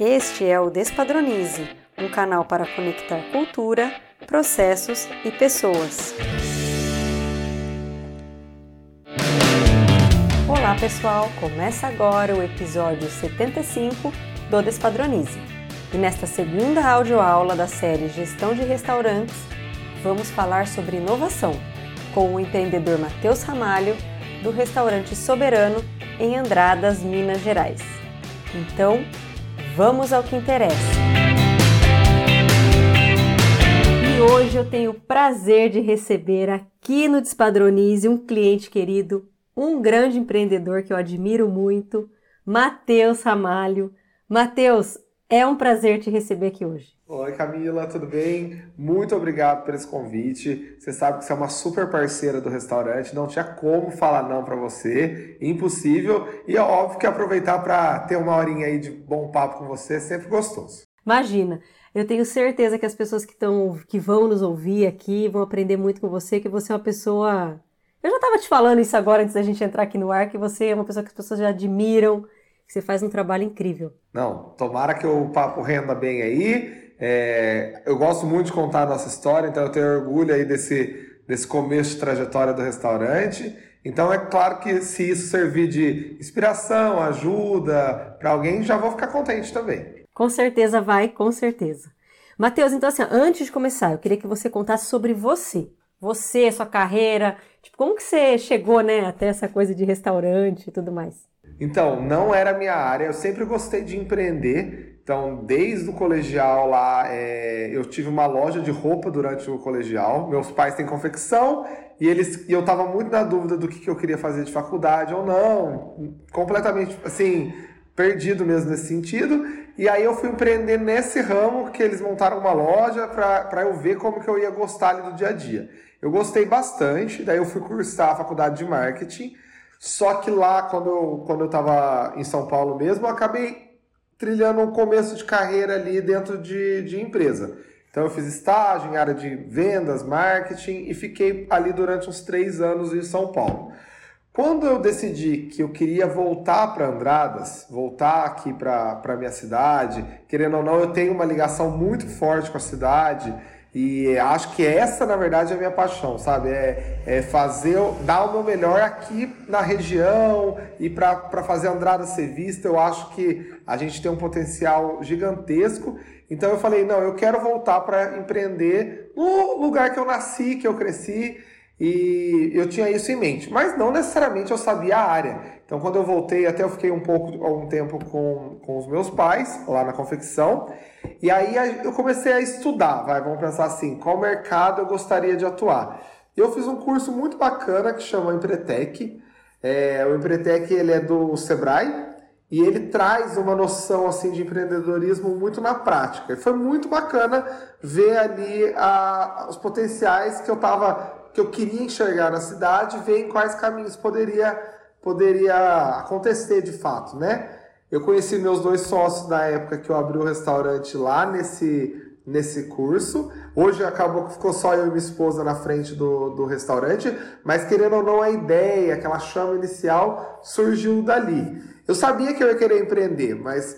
Este é o Despadronize, um canal para conectar cultura, processos e pessoas. Olá pessoal, começa agora o episódio 75 do Despadronize. E nesta segunda audioaula da série Gestão de Restaurantes, vamos falar sobre inovação com o empreendedor Matheus Ramalho, do restaurante Soberano em Andradas, Minas Gerais. Então, vamos ao que interessa. E hoje eu tenho o prazer de receber aqui no Despadronize um cliente querido, um grande empreendedor que eu admiro muito, Matheus Ramalho. Matheus, é um prazer te receber aqui hoje. Oi Camila, tudo bem? Muito obrigado por esse convite. Você sabe que você é uma super parceira do restaurante, não tinha como falar não para você, impossível. E é óbvio que aproveitar para ter uma horinha aí de bom papo com você é sempre gostoso. Imagina, eu tenho certeza que as pessoas que, tão, que vão nos ouvir aqui vão aprender muito com você, que você é uma pessoa. Eu já estava te falando isso agora antes da gente entrar aqui no ar, que você é uma pessoa que as pessoas já admiram, que você faz um trabalho incrível. Não, tomara que o papo renda bem aí. É, eu gosto muito de contar a nossa história, então eu tenho orgulho aí desse, desse começo de trajetória do restaurante. Então é claro que se isso servir de inspiração, ajuda para alguém, já vou ficar contente também. Com certeza vai, com certeza. Matheus, então assim, antes de começar, eu queria que você contasse sobre você. Você, sua carreira, tipo, como que você chegou, né, até essa coisa de restaurante e tudo mais? Então, não era minha área, eu sempre gostei de empreender. Então, desde o colegial lá, é, eu tive uma loja de roupa durante o colegial. Meus pais têm confecção e eles, e eu estava muito na dúvida do que, que eu queria fazer de faculdade ou não. Completamente, assim, perdido mesmo nesse sentido. E aí eu fui empreender nesse ramo que eles montaram uma loja para eu ver como que eu ia gostar ali do dia a dia. Eu gostei bastante, daí eu fui cursar a faculdade de marketing. Só que lá, quando eu, quando eu tava em São Paulo mesmo, eu acabei trilhando um começo de carreira ali dentro de, de empresa. Então eu fiz estágio em área de vendas, marketing e fiquei ali durante uns três anos em São Paulo. Quando eu decidi que eu queria voltar para Andradas, voltar aqui para a minha cidade, querendo ou não, eu tenho uma ligação muito forte com a cidade e acho que essa, na verdade, é a minha paixão, sabe? É, é fazer, dar o meu melhor aqui na região e para fazer a Andrada ser vista. Eu acho que a gente tem um potencial gigantesco. Então eu falei, não, eu quero voltar para empreender no lugar que eu nasci, que eu cresci. E eu tinha isso em mente, mas não necessariamente eu sabia a área. Então, quando eu voltei, até eu fiquei um pouco, um tempo com, com os meus pais, lá na confecção. E aí eu comecei a estudar, vai, vamos pensar assim, qual mercado eu gostaria de atuar. Eu fiz um curso muito bacana que chama Empretec. É, o Empretec ele é do Sebrae e ele traz uma noção assim de empreendedorismo muito na prática. E foi muito bacana ver ali a, os potenciais que eu tava, que eu queria enxergar na cidade, ver em quais caminhos poderia poderia acontecer de fato, né? Eu conheci meus dois sócios na época que eu abri o restaurante lá nesse, nesse curso. Hoje acabou que ficou só eu e minha esposa na frente do, do restaurante, mas querendo ou não, a ideia, aquela chama inicial surgiu dali. Eu sabia que eu ia querer empreender, mas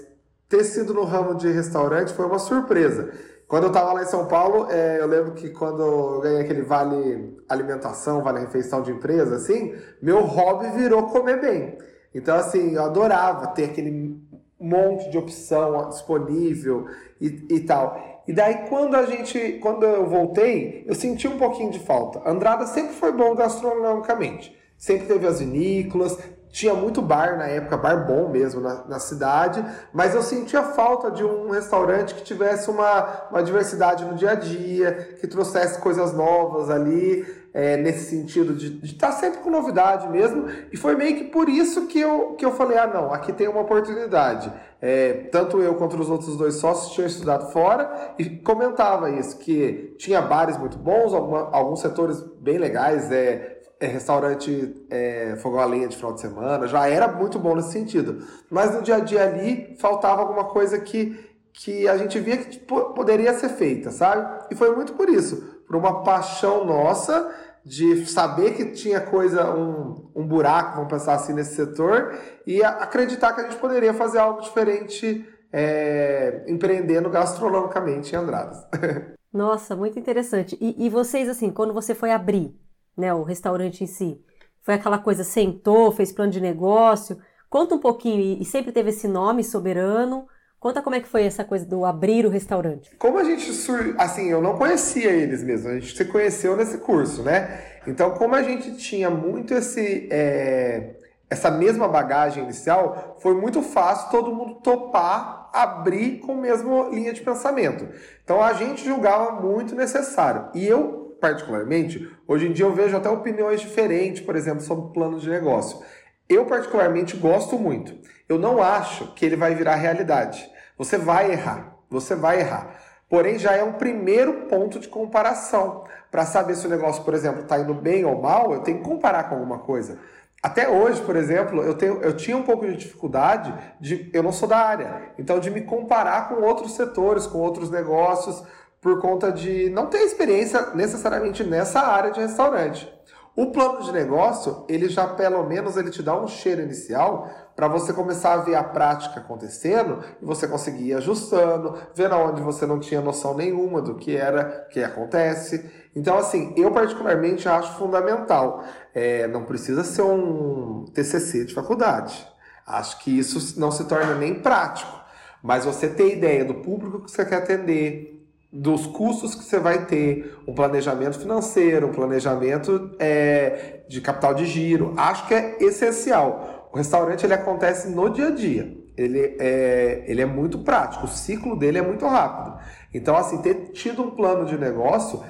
ter sido no ramo de restaurante foi uma surpresa. Quando eu estava lá em São Paulo, é, eu lembro que quando eu ganhei aquele vale alimentação, vale refeição de empresa, assim, meu hobby virou comer bem. Então, assim, eu adorava ter aquele monte de opção disponível e, e tal. E daí, quando a gente, quando eu voltei, eu senti um pouquinho de falta. Andrada sempre foi bom gastronomicamente. Sempre teve as vinícolas, tinha muito bar na época, bar bom mesmo na, na, cidade, mas eu sentia falta de um restaurante que tivesse uma, uma diversidade no dia a dia, que trouxesse coisas novas ali, é, nesse sentido de estar tá sempre com novidade mesmo. E foi meio que por isso que eu, que eu falei: ah, não, aqui tem uma oportunidade. É, tanto eu quanto os outros dois sócios tinham estudado fora e comentava isso, que tinha bares muito bons, alguma, alguns setores bem legais, é, é, restaurante é, fogão a lenha de final de semana, já era muito bom nesse sentido. Mas no dia a dia ali faltava alguma coisa que, que a gente via que tipo, poderia ser feita, sabe? E foi muito por isso, por uma paixão nossa de saber que tinha coisa, um, um buraco, vamos pensar assim, nesse setor, e acreditar que a gente poderia fazer algo diferente é, empreendendo gastronomicamente em Andradas. Nossa, muito interessante. E, e, vocês, assim, quando você foi abrir né, o restaurante em si, foi aquela coisa, sentou, fez plano de negócio? Conta um pouquinho, e, sempre teve esse nome, Soberano. Conta como é que foi essa coisa do abrir o restaurante. Como a gente, sur... assim, eu não conhecia eles mesmo, a gente se conheceu nesse curso, né? Então, como a gente tinha muito esse, é... essa mesma bagagem inicial, foi muito fácil todo mundo topar abrir com a mesma linha de pensamento. Então, a gente julgava muito necessário. E eu, particularmente, hoje em dia eu vejo até opiniões diferentes, por exemplo, sobre plano de negócio. Eu, particularmente, gosto muito. Eu não acho que ele vai virar realidade. Você vai errar. Você vai errar. Porém, já é um primeiro ponto de comparação. Para saber se o negócio, por exemplo, está indo bem ou mal, eu tenho que comparar com alguma coisa. Até hoje, por exemplo, eu, tenho, eu tinha um pouco de dificuldade de. Eu não sou da área, então de me comparar com outros setores, com outros negócios, por conta de não ter experiência necessariamente nessa área de restaurante. O plano de negócio, ele já pelo menos ele te dá um cheiro inicial para você começar a ver a prática acontecendo e você conseguir ir ajustando, vendo onde você não tinha noção nenhuma do que era, que acontece. Então, assim, eu particularmente acho fundamental. É, não precisa ser um TCC de faculdade. Acho que isso não se torna nem prático. Mas você ter ideia do público que você quer atender, dos custos que você vai ter, um planejamento financeiro, um planejamento é, de capital de giro. Acho que é essencial. O restaurante ele acontece no dia a dia. Ele é, ele é muito prático, o ciclo dele é muito rápido. Então, assim, ter tido um plano de negócio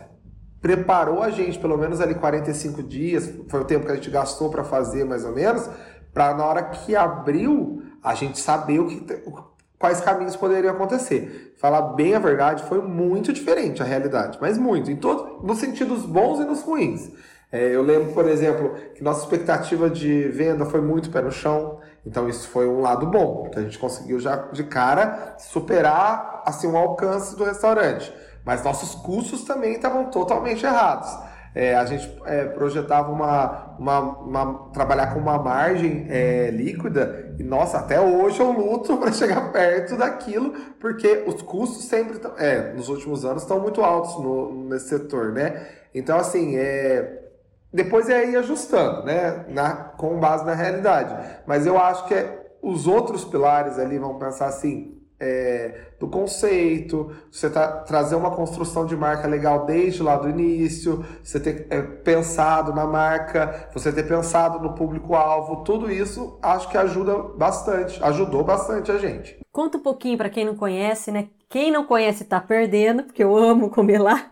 preparou a gente, pelo menos ali 45 dias, foi o tempo que a gente gastou para fazer mais ou menos, para na hora que abriu, a gente saber o que, quais caminhos poderiam acontecer. Falar bem a verdade, foi muito diferente a realidade, mas muito, em todo, nos sentidos bons e nos ruins. É, eu lembro, por exemplo, que nossa expectativa de venda foi muito pé no chão, então isso foi um lado bom, que a gente conseguiu já de cara superar assim um alcance do restaurante. Mas nossos custos também estavam totalmente errados. É, a gente é, projetava uma, uma, uma, trabalhar com uma margem é, líquida. E nossa até hoje eu luto para chegar perto daquilo porque os custos sempre é, nos últimos anos estão muito altos no, nesse setor né? Então assim é, depois é ir ajustando né? Na, com base na realidade. Mas eu acho que é, os outros pilares ali vão pensar assim é, do conceito, você tá, trazer uma construção de marca legal desde lá do início, você ter é, pensado na marca, você ter pensado no público-alvo, tudo isso acho que ajuda bastante, ajudou bastante a gente. Conta um pouquinho para quem não conhece, né? Quem não conhece tá perdendo, porque eu amo comer lá.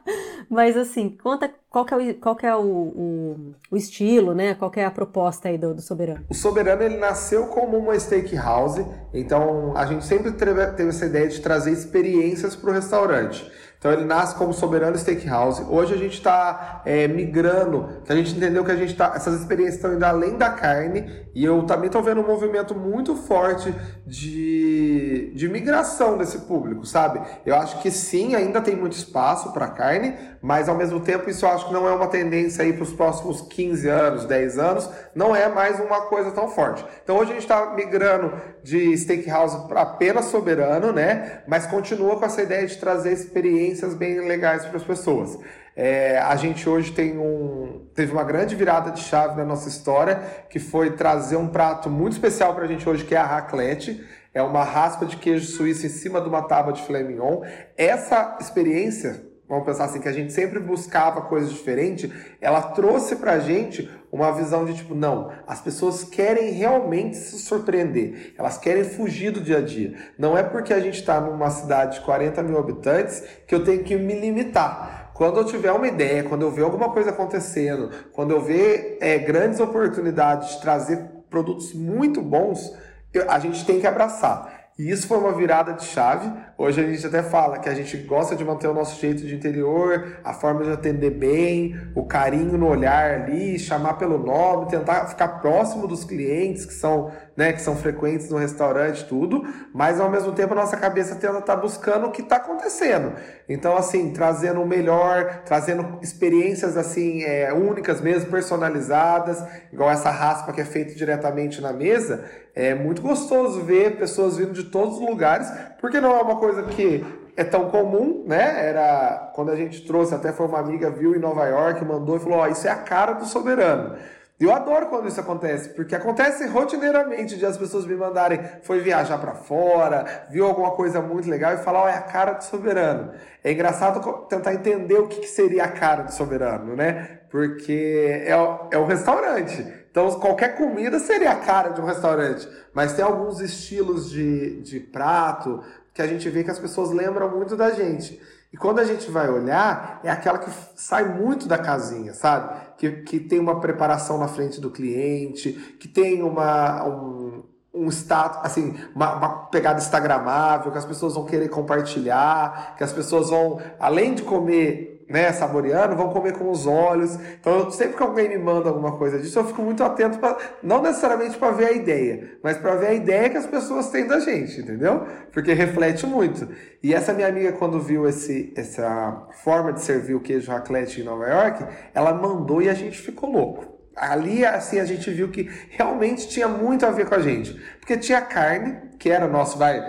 Mas assim, conta qual é o, qual é o, o, o estilo, né? Qual é a proposta aí do, do, Soberano? O Soberano ele nasceu como uma steakhouse, então a gente sempre teve essa ideia de trazer experiências para o restaurante. Então ele nasce como Soberano Steakhouse. Hoje a gente está é, migrando, que a gente entendeu que a gente tá, essas experiências estão indo além da carne e eu também estou vendo um movimento muito forte de, de migração desse público, sabe? Eu acho que sim, ainda tem muito espaço para carne, mas ao mesmo tempo isso eu acho que não é uma tendência aí para os próximos 15 anos, 10 anos, não é mais uma coisa tão forte. Então hoje a gente está migrando de steakhouse para apenas Soberano, né? Mas continua com essa ideia de trazer experiência experiências bem legais para as pessoas. É, a gente hoje tem um, teve uma grande virada de chave na nossa história, que foi trazer um prato muito especial para a gente hoje, que é a raclette. É uma raspa de queijo suíço em cima de uma tábua de filé mignon. Essa experiência vamos pensar assim, que a gente sempre buscava coisas diferentes, ela trouxe pra gente uma visão de tipo, não, as pessoas querem realmente se surpreender, elas querem fugir do dia a dia. Não é porque a gente está numa cidade de 40 mil habitantes que eu tenho que me limitar. Quando eu tiver uma ideia, quando eu ver alguma coisa acontecendo, quando eu ver é, grandes oportunidades de trazer produtos muito bons, eu, a gente tem que abraçar. E isso foi uma virada de chave. Hoje a gente até fala que a gente gosta de manter o nosso jeito de interior, a forma de atender bem, o carinho no olhar ali, chamar pelo nome, tentar ficar próximo dos clientes que são né, que são frequentes no restaurante, tudo, mas ao mesmo tempo a nossa cabeça tenta estar tá buscando o que está acontecendo. Então, assim, trazendo o melhor, trazendo experiências assim é, únicas mesmo, personalizadas, igual essa raspa que é feita diretamente na mesa. É muito gostoso ver pessoas vindo de todos os lugares, porque não é uma coisa que é tão comum, né? Era quando a gente trouxe, até foi uma amiga viu em Nova York, mandou e falou: Ó, oh, isso é a cara do soberano. Eu adoro quando isso acontece, porque acontece rotineiramente de as pessoas me mandarem, foi viajar para fora, viu alguma coisa muito legal e falar, oh, é a cara do soberano. É engraçado tentar entender o que, que seria a cara do soberano, né? Porque é, é um restaurante. Então, qualquer comida seria a cara de um restaurante. Mas tem alguns estilos de, de prato que a gente vê que as pessoas lembram muito da gente. E quando a gente vai olhar, é aquela que sai muito da casinha, sabe? Que, que tem uma preparação na frente do cliente, que tem uma, um, um status, assim, uma, uma, pegada instagramável, que as pessoas vão querer compartilhar, que as pessoas vão, além de comer né, saboreando, vão comer com os olhos. Então, sempre que alguém me manda alguma coisa disso, eu fico muito atento, pra, não necessariamente para ver a ideia, mas para ver a ideia que as pessoas têm da gente, entendeu? Porque reflete muito. E essa minha amiga, quando viu esse, essa forma de servir o queijo raclette em Nova York, ela mandou e a gente ficou louco. Ali, assim, a gente viu que realmente tinha muito a ver com a gente. Porque tinha carne, que era nosso, vai,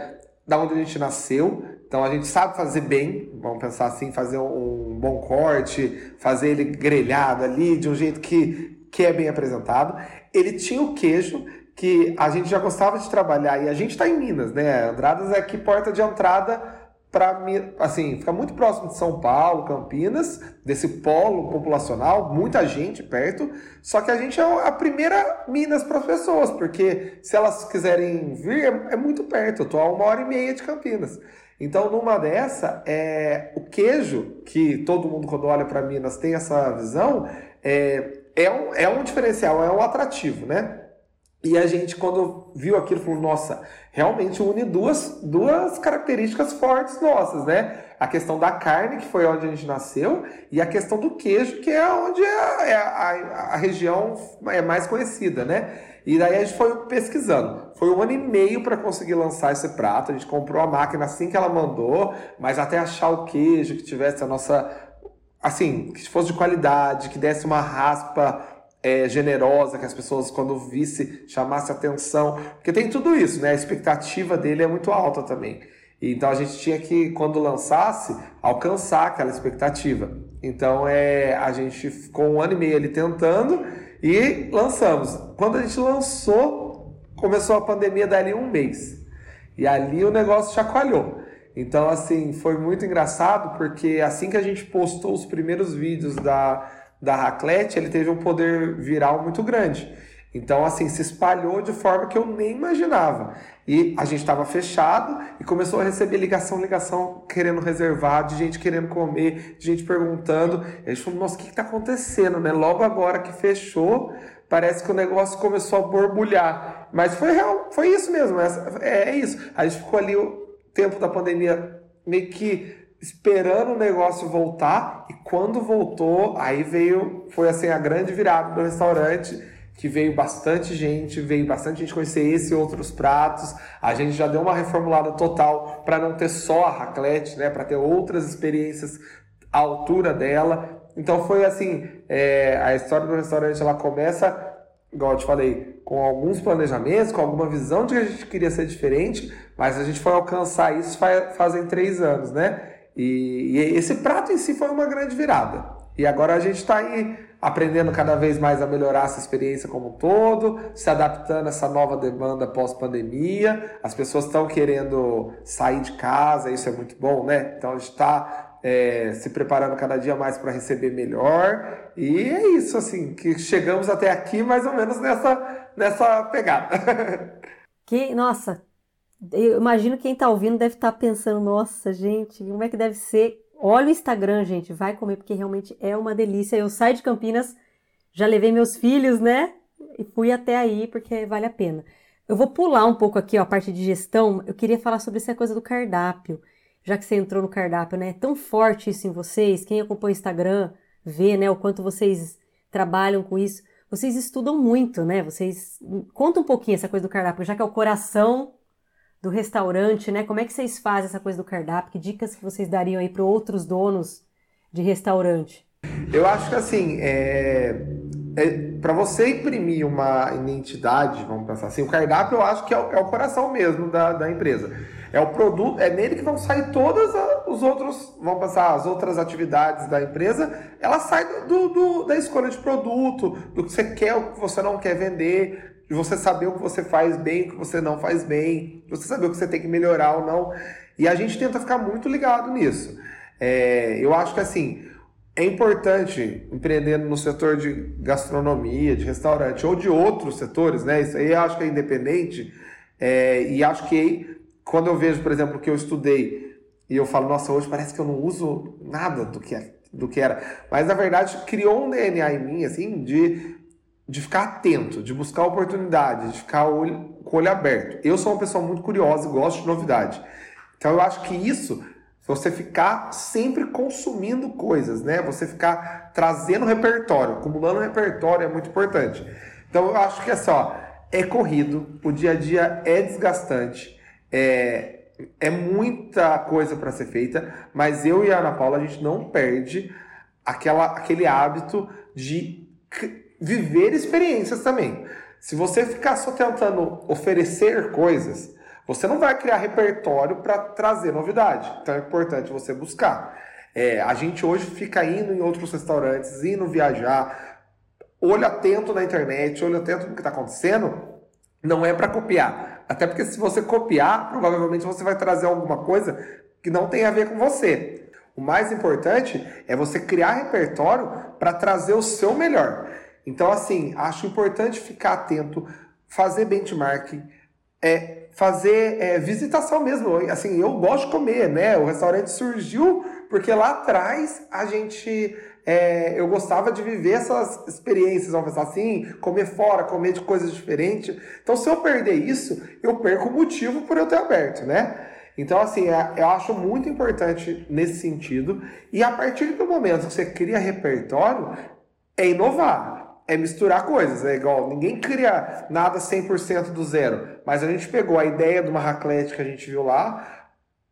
da onde a gente nasceu, então a gente sabe fazer bem, vamos pensar assim, fazer um bom corte, fazer ele grelhado ali de um jeito que, que é bem apresentado. Ele tinha o queijo que a gente já gostava de trabalhar e a gente está em Minas, né? Andradas é aqui porta de entrada para assim, fica muito próximo de São Paulo, Campinas, desse polo populacional, muita gente perto, só que a gente é a primeira Minas para as pessoas, porque se elas quiserem vir, é, é muito perto, eu tô a uma hora e meia de Campinas. Então, numa dessa, é, o queijo, que todo mundo quando olha para Minas tem essa visão, é, é, um, é um diferencial, é um atrativo, né? E a gente, quando viu aquilo, falou, nossa, realmente une duas, duas características fortes nossas, né? A questão da carne, que foi onde a gente nasceu, e a questão do queijo, que é onde é, é a, a região é mais conhecida, né? E daí a gente foi pesquisando. Foi um ano e meio para conseguir lançar esse prato. A gente comprou a máquina assim que ela mandou, mas até achar o queijo que tivesse a nossa. Assim, que fosse de qualidade, que desse uma raspa é, generosa, que as pessoas, quando visse, chamasse atenção. Porque tem tudo isso, né? A expectativa dele é muito alta também. Então a gente tinha que, quando lançasse, alcançar aquela expectativa. Então é, a gente ficou um ano e meio ali tentando e lançamos. Quando a gente lançou, começou a pandemia dali um mês. E ali o negócio chacoalhou. Então, assim, foi muito engraçado porque assim que a gente postou os primeiros vídeos da, da Raclette, ele teve um poder viral muito grande. Então, assim, se espalhou de forma que eu nem imaginava. E a gente estava fechado e começou a receber ligação, ligação, querendo reservar, de gente querendo comer, de gente perguntando. A gente falou, nossa, o que está acontecendo, né? Logo agora que fechou, parece que o negócio começou a borbulhar. Mas foi real, foi isso mesmo, é, é isso. A gente ficou ali o tempo da pandemia meio que esperando o negócio voltar e quando voltou, aí veio, foi assim a grande virada do restaurante que veio bastante gente, veio bastante gente conhecer esse e outros pratos. A gente já deu uma reformulada total para não ter só a raclette, né, para ter outras experiências à altura dela. Então foi assim, é, a história do restaurante ela começa, igual eu te falei, com alguns planejamentos, com alguma visão de que a gente queria ser diferente, mas a gente foi alcançar isso faz, fazem três anos, né? E, e esse prato em si foi uma grande virada. E agora a gente está aí aprendendo cada vez mais a melhorar essa experiência como um todo, se adaptando a essa nova demanda pós-pandemia. As pessoas estão querendo sair de casa, isso é muito bom, né? Então a gente está é, se preparando cada dia mais para receber melhor. E é isso, assim, que chegamos até aqui mais ou menos nessa, nessa pegada. Que, nossa, eu imagino quem está ouvindo deve estar tá pensando, nossa, gente, como é que deve ser Olha o Instagram, gente, vai comer porque realmente é uma delícia. Eu saio de Campinas, já levei meus filhos, né? E fui até aí porque vale a pena. Eu vou pular um pouco aqui ó, a parte de gestão. Eu queria falar sobre essa coisa do cardápio. Já que você entrou no cardápio, né? É tão forte isso em vocês. Quem acompanha o Instagram vê, né, o quanto vocês trabalham com isso. vocês estudam muito, né? Vocês conta um pouquinho essa coisa do cardápio, já que é o coração do restaurante, né? Como é que vocês fazem essa coisa do cardápio? Que dicas que vocês dariam aí para outros donos de restaurante? Eu acho que assim, é, é para você imprimir uma identidade, vamos pensar assim, o cardápio eu acho que é o, é o coração mesmo da, da empresa. É o produto, é nele que vão sair todas os outros, vamos pensar, as outras atividades da empresa, ela sai do, do, da escolha de produto, do que você quer, o que você não quer vender, de você saber o que você faz bem, o que você não faz bem, de você saber o que você tem que melhorar ou não. E a gente tenta ficar muito ligado nisso. É, eu acho que assim, é importante empreendendo no setor de gastronomia, de restaurante ou de outros setores, né? Isso aí eu acho que é independente. É, e acho que quando eu vejo, por exemplo, que eu estudei e eu falo, nossa, hoje parece que eu não uso nada do que, é, do que era. Mas na verdade criou um DNA em mim, assim, de, de ficar atento, de buscar oportunidade, de ficar olho, com o olho aberto. Eu sou uma pessoa muito curiosa e gosto de novidade. Então eu acho que isso você ficar sempre consumindo coisas, né? Você ficar trazendo repertório, acumulando repertório é muito importante. Então eu acho que é só, é corrido, o dia a dia é desgastante, é, é muita coisa para ser feita, mas eu e a Ana Paula a gente não perde aquela, aquele hábito de viver experiências também. Se você ficar só tentando oferecer coisas, você não vai criar repertório para trazer novidade. Então é importante você buscar. É, a gente hoje fica indo em outros restaurantes, indo viajar, olho atento na internet, olho atento no que está acontecendo, não é para copiar. Até porque se você copiar, provavelmente você vai trazer alguma coisa que não tem a ver com você. O mais importante é você criar repertório para trazer o seu melhor. Então, assim, acho importante ficar atento, fazer benchmarking, é, fazer é, visitação mesmo. Assim, eu gosto de comer, né? O restaurante surgiu porque lá atrás a gente. É, eu gostava de viver essas experiências, vamos pensar assim, comer fora, comer de coisas diferentes. Então, se eu perder isso, eu perco o motivo por eu ter aberto, né? Então, assim, é, eu acho muito importante nesse sentido. E a partir do momento que você cria repertório, é inovar é misturar coisas. É igual, ninguém cria nada 100% do zero. Mas a gente pegou a ideia de uma raclette que a gente viu lá,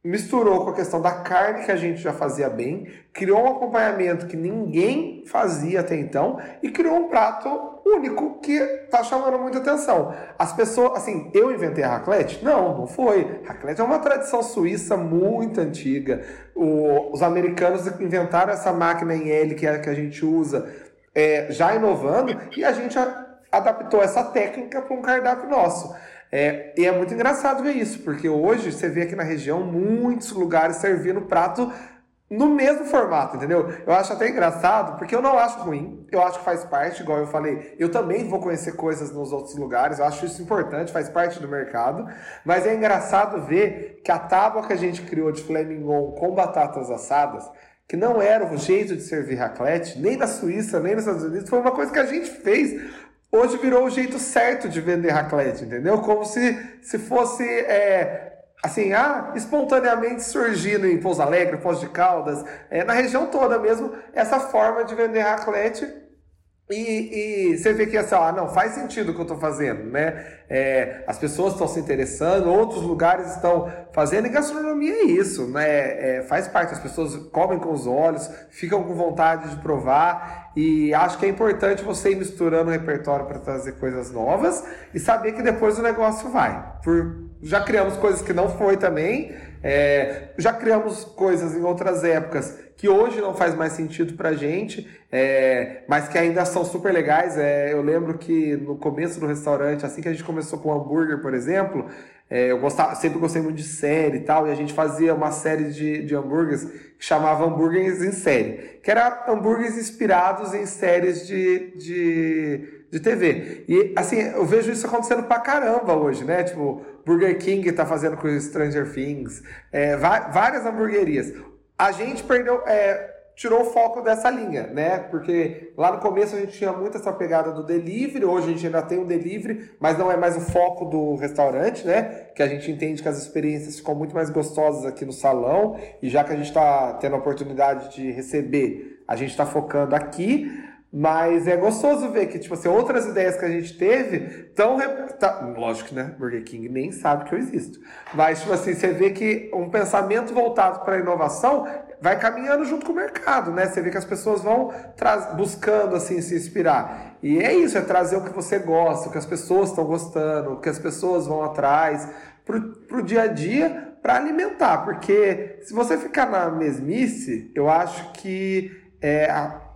misturou com a questão da carne que a gente já fazia bem, criou um acompanhamento que ninguém fazia até então e criou um prato único que tá chamando muita atenção. As pessoas, assim, eu inventei a raclette? Não, não foi. Raclette é uma tradição suíça muito antiga. O, os americanos inventaram essa máquina em L que é a que a gente usa é, já inovando e a gente adaptou essa técnica para um cardápio nosso. É, e é muito engraçado ver isso, porque hoje você vê aqui na região muitos lugares servindo prato no mesmo formato, entendeu? Eu acho até engraçado, porque eu não acho ruim, eu acho que faz parte, igual eu falei, eu também vou conhecer coisas nos outros lugares, eu acho isso importante, faz parte do mercado, mas é engraçado ver que a tábua que a gente criou de flamington com batatas assadas, que não era o jeito de servir raclette, nem na Suíça, nem nos Estados Unidos, foi uma coisa que a gente fez. Hoje virou o jeito certo de vender raclette, entendeu? Como se, se fosse, é, assim, ah, espontaneamente surgindo em Pouso Alegre, Foz de Caldas, é, na região toda mesmo, essa forma de vender raclette e, e, você vê que assim, ah, não, faz sentido o que eu estou fazendo, né? É, as pessoas estão se interessando, outros lugares estão fazendo, e gastronomia é isso, né? É, faz parte, as pessoas comem com os olhos, ficam com vontade de provar, e acho que é importante você ir misturando o repertório para trazer coisas novas e saber que depois o negócio vai. Por, já criamos coisas que não foi também, é, já criamos coisas em outras épocas que hoje não faz mais sentido pra gente, é, mas que ainda são super legais. É, eu lembro que no começo do restaurante, assim que a gente começou com o hambúrguer, por exemplo, é, eu gostava, sempre gostei muito de série e tal, e a gente fazia uma série de, de hambúrgueres que chamava Hambúrgueres em Série, que era hambúrgueres inspirados em séries de, de, de TV. E assim, eu vejo isso acontecendo pra caramba hoje, né? Tipo, Burger King tá fazendo com Stranger Things, é, várias hamburguerias a gente perdeu, é, tirou o foco dessa linha, né? Porque lá no começo a gente tinha muito essa pegada do delivery, hoje a gente ainda tem o delivery, mas não é mais o foco do restaurante, né? Que a gente entende que as experiências ficam muito mais gostosas aqui no salão, e já que a gente está tendo a oportunidade de receber, a gente está focando aqui. Mas é gostoso ver que, tipo assim, outras ideias que a gente teve estão. Tá, lógico, né? Burger King nem sabe que eu existo. Mas, tipo assim, você vê que um pensamento voltado para a inovação vai caminhando junto com o mercado, né? Você vê que as pessoas vão buscando, assim, se inspirar. E é isso, é trazer o que você gosta, o que as pessoas estão gostando, o que as pessoas vão atrás, para o dia a dia, para alimentar. Porque se você ficar na mesmice, eu acho que é, a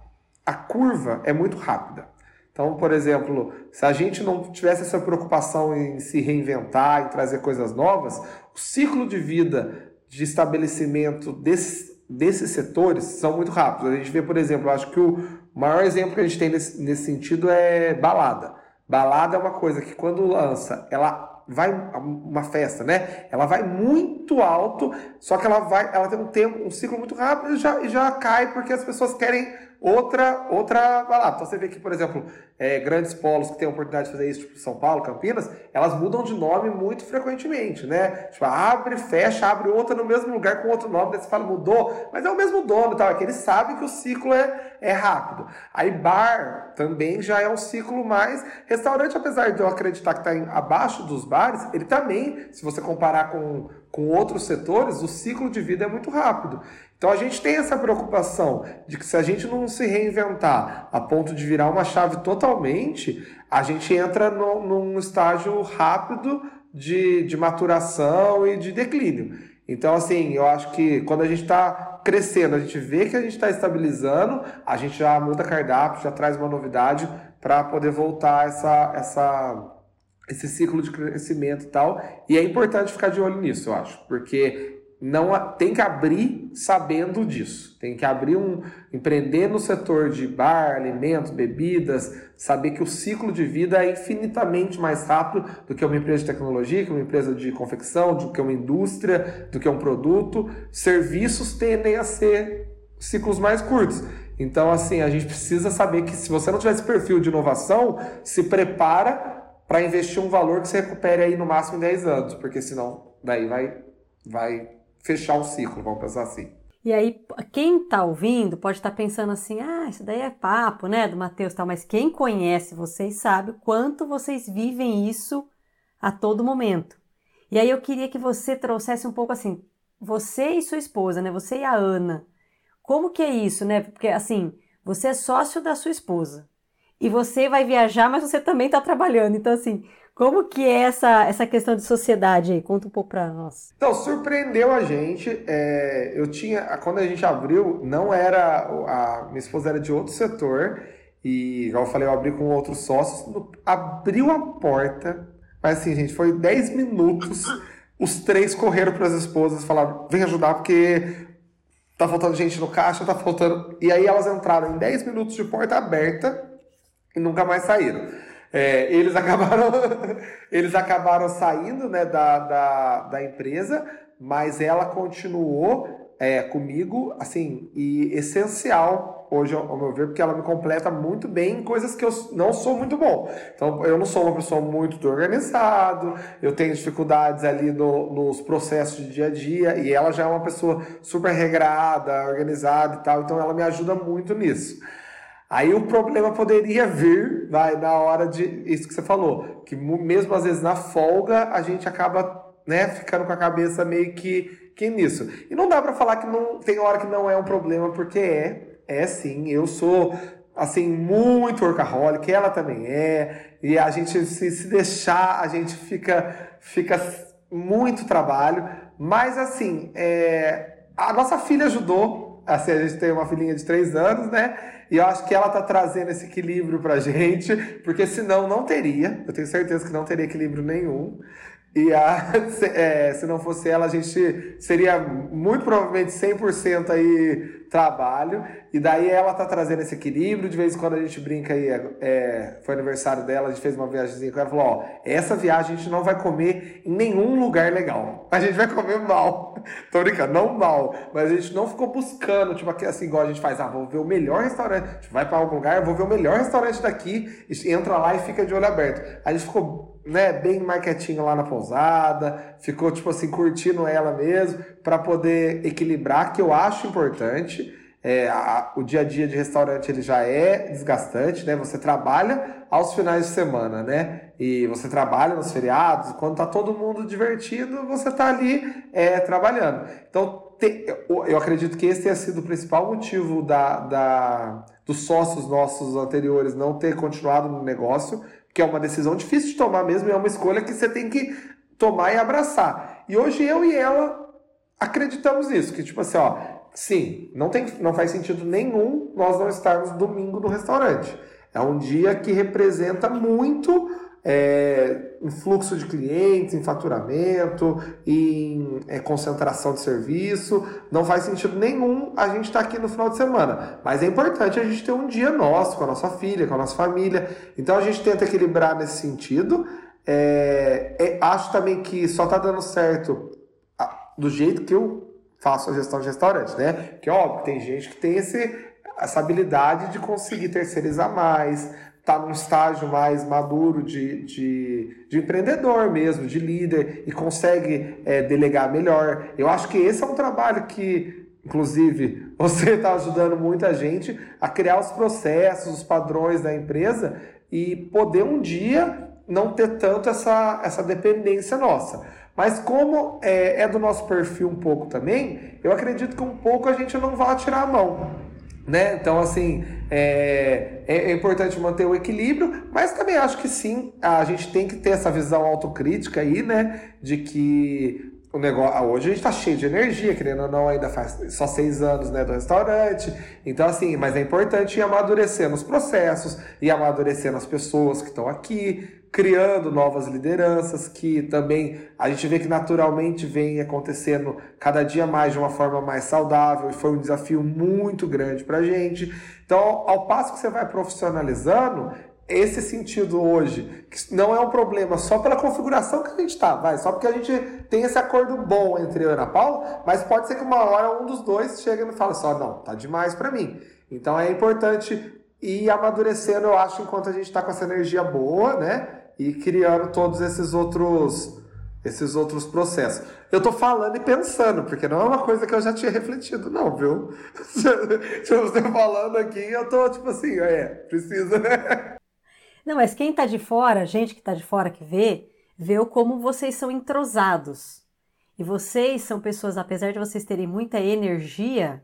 a curva é muito rápida. Então, por exemplo, se a gente não tivesse essa preocupação em se reinventar, em trazer coisas novas, o ciclo de vida de estabelecimento desse, desses setores são muito rápidos. A gente vê, por exemplo, acho que o maior exemplo que a gente tem nesse, nesse sentido é balada. Balada é uma coisa que quando lança, ela vai uma festa, né? Ela vai muito alto, só que ela vai, ela tem um tempo, um ciclo muito rápido e já, e já cai porque as pessoas querem outra outra balada. Então você vê que, por exemplo, é, grandes polos que têm a oportunidade de fazer isso, tipo São Paulo, Campinas, elas mudam de nome muito frequentemente, né? Tipo, abre, fecha, abre outra no mesmo lugar com outro nome, daí você fala, mudou, mas é o mesmo dono, tal, é que eles sabem que o ciclo é, é rápido. Aí bar também já é um ciclo mais. Restaurante, apesar de eu acreditar que está abaixo dos bares, ele também, se você comparar com, com outros setores, o ciclo de vida é muito rápido. Então a gente tem essa preocupação de que se a gente não se reinventar a ponto de virar uma chave totalmente, a gente entra no, num estágio rápido de, de maturação e de declínio. Então, assim, eu acho que quando a gente está crescendo, a gente vê que a gente está estabilizando, a gente já muda cardápio, já traz uma novidade para poder voltar essa, essa, esse ciclo de crescimento e tal. E é importante ficar de olho nisso, eu acho, porque não tem que abrir sabendo disso. Tem que abrir um empreender no setor de bar, alimentos, bebidas, saber que o ciclo de vida é infinitamente mais rápido do que uma empresa de tecnologia, que uma empresa de confecção, do que uma indústria, do que um produto. Serviços tendem a ser ciclos mais curtos. Então, assim, a gente precisa saber que se você não tiver esse perfil de inovação, se prepara para investir um valor que você recupere aí no máximo em 10 anos, porque senão daí vai vai fechar o ciclo, vamos pensar assim. E aí, quem está ouvindo pode estar tá pensando assim: ah, isso daí é papo, né, do Matheus tal, mas quem conhece vocês sabe o quanto vocês vivem isso a todo momento. E aí eu queria que você trouxesse um pouco assim, você e sua esposa, né, você e a Ana, como que é isso, né? Porque assim, você é sócio da sua esposa e você vai viajar, mas você também está trabalhando. Então, assim, como que é essa, essa questão de sociedade aí? Conta um pouco para nós. Então, surpreendeu a gente. É, eu tinha, quando a gente abriu, não era, a minha esposa era de outro setor, e, igual eu falei, eu abri com outros sócios, abriu a porta, mas assim, gente, foi 10 minutos, os três correram para as esposas, falaram, vem ajudar, porque tá faltando gente no caixa, tá faltando... E aí elas entraram em 10 minutos de porta aberta e nunca mais saíram. É, eles acabaram eles acabaram saindo né, da, da, da empresa, mas ela continuou é, comigo, assim, e essencial hoje, ao meu ver, porque ela me completa muito bem em coisas que eu não sou muito bom. Então, eu não sou uma pessoa muito organizado, eu tenho dificuldades ali no, nos processos de dia a dia, e ela já é uma pessoa super regrada, organizada e tal, então ela me ajuda muito nisso. Aí o problema poderia vir, vai, na hora de isso que você falou, que mesmo às vezes na folga a gente acaba, né, ficando com a cabeça meio que, que nisso. E não dá para falar que não tem hora que não é um problema, porque é, é sim. Eu sou assim muito workaholic, ela também é, e a gente se, se deixar, a gente fica fica muito trabalho, mas assim, é, a nossa filha ajudou, assim, a gente tem uma filhinha de três anos, né? E eu acho que ela tá trazendo esse equilíbrio pra gente, porque senão não teria. Eu tenho certeza que não teria equilíbrio nenhum. E a, se, é, se não fosse ela, a gente seria muito provavelmente 100% aí trabalho. E daí ela tá trazendo esse equilíbrio. De vez em quando a gente brinca aí, é, foi aniversário dela, a gente fez uma viagemzinha com ela. Falou: Ó, essa viagem a gente não vai comer em nenhum lugar legal. A gente vai comer mal. Tô brincando, não mal. Mas a gente não ficou buscando, tipo, assim, igual a gente faz: ah, vou ver o melhor restaurante. Vai para algum lugar, vou ver o melhor restaurante daqui. Entra lá e fica de olho aberto. A gente ficou né, bem marketinho lá na pousada, ficou tipo assim curtindo ela mesmo para poder equilibrar, que eu acho importante. É, a, o dia a dia de restaurante ele já é desgastante, né? Você trabalha aos finais de semana, né? E você trabalha nos feriados, quando tá todo mundo divertido, você tá ali é, trabalhando. Então, te, eu, eu acredito que esse tenha sido o principal motivo da, da, dos sócios nossos anteriores não ter continuado no negócio, que é uma decisão difícil de tomar mesmo, e é uma escolha que você tem que tomar e abraçar. E hoje eu e ela acreditamos nisso, que tipo assim, ó, sim, não, tem, não faz sentido nenhum nós não estarmos domingo no restaurante. É um dia que representa muito é, fluxo de clientes, em faturamento, em é, concentração de serviço. Não faz sentido nenhum a gente estar tá aqui no final de semana. Mas é importante a gente ter um dia nosso, com a nossa filha, com a nossa família. Então a gente tenta equilibrar nesse sentido. É, é acho também que só está dando certo do jeito que eu faço a gestão de restaurante, né? Que óbvio, tem gente que tem esse, essa habilidade de conseguir terceirizar mais, tá num estágio mais maduro de, de, de empreendedor mesmo, de líder, e consegue é, delegar melhor. Eu acho que esse é um trabalho que, inclusive, você está ajudando muita gente a criar os processos, os padrões da empresa e poder um dia não ter tanto essa, essa dependência nossa. Mas como é, é, do nosso perfil um pouco também, eu acredito que um pouco a gente não vai tirar a mão. Né? Então, assim, é, é, é, importante manter o equilíbrio, mas também acho que sim, a gente tem que ter essa visão autocrítica aí, né? De que o negócio. Ah, hoje a gente está cheio de energia, querendo ou não, ainda faz só seis anos né, do restaurante. Então, assim, mas é importante ir amadurecendo os processos e amadurecendo as pessoas que estão aqui, criando novas lideranças, que também a gente vê que naturalmente vem acontecendo cada dia mais de uma forma mais saudável e foi um desafio muito grande para a gente. Então, ao passo que você vai profissionalizando, esse sentido hoje, que não é um problema só pela configuração que a gente está, vai, só porque a gente tem esse acordo bom entre eu e Ana Paula, mas pode ser que uma hora um dos dois chegue e fale só, não, tá demais para mim. Então é importante ir amadurecendo, eu acho, enquanto a gente está com essa energia boa, né? E criando todos esses outros esses outros processos. Eu estou falando e pensando, porque não é uma coisa que eu já tinha refletido, não, viu? Se você falando aqui, eu tô tipo assim, é, precisa, né? Não, mas quem está de fora, gente que está de fora que vê, vê como vocês são entrosados. E vocês são pessoas, apesar de vocês terem muita energia,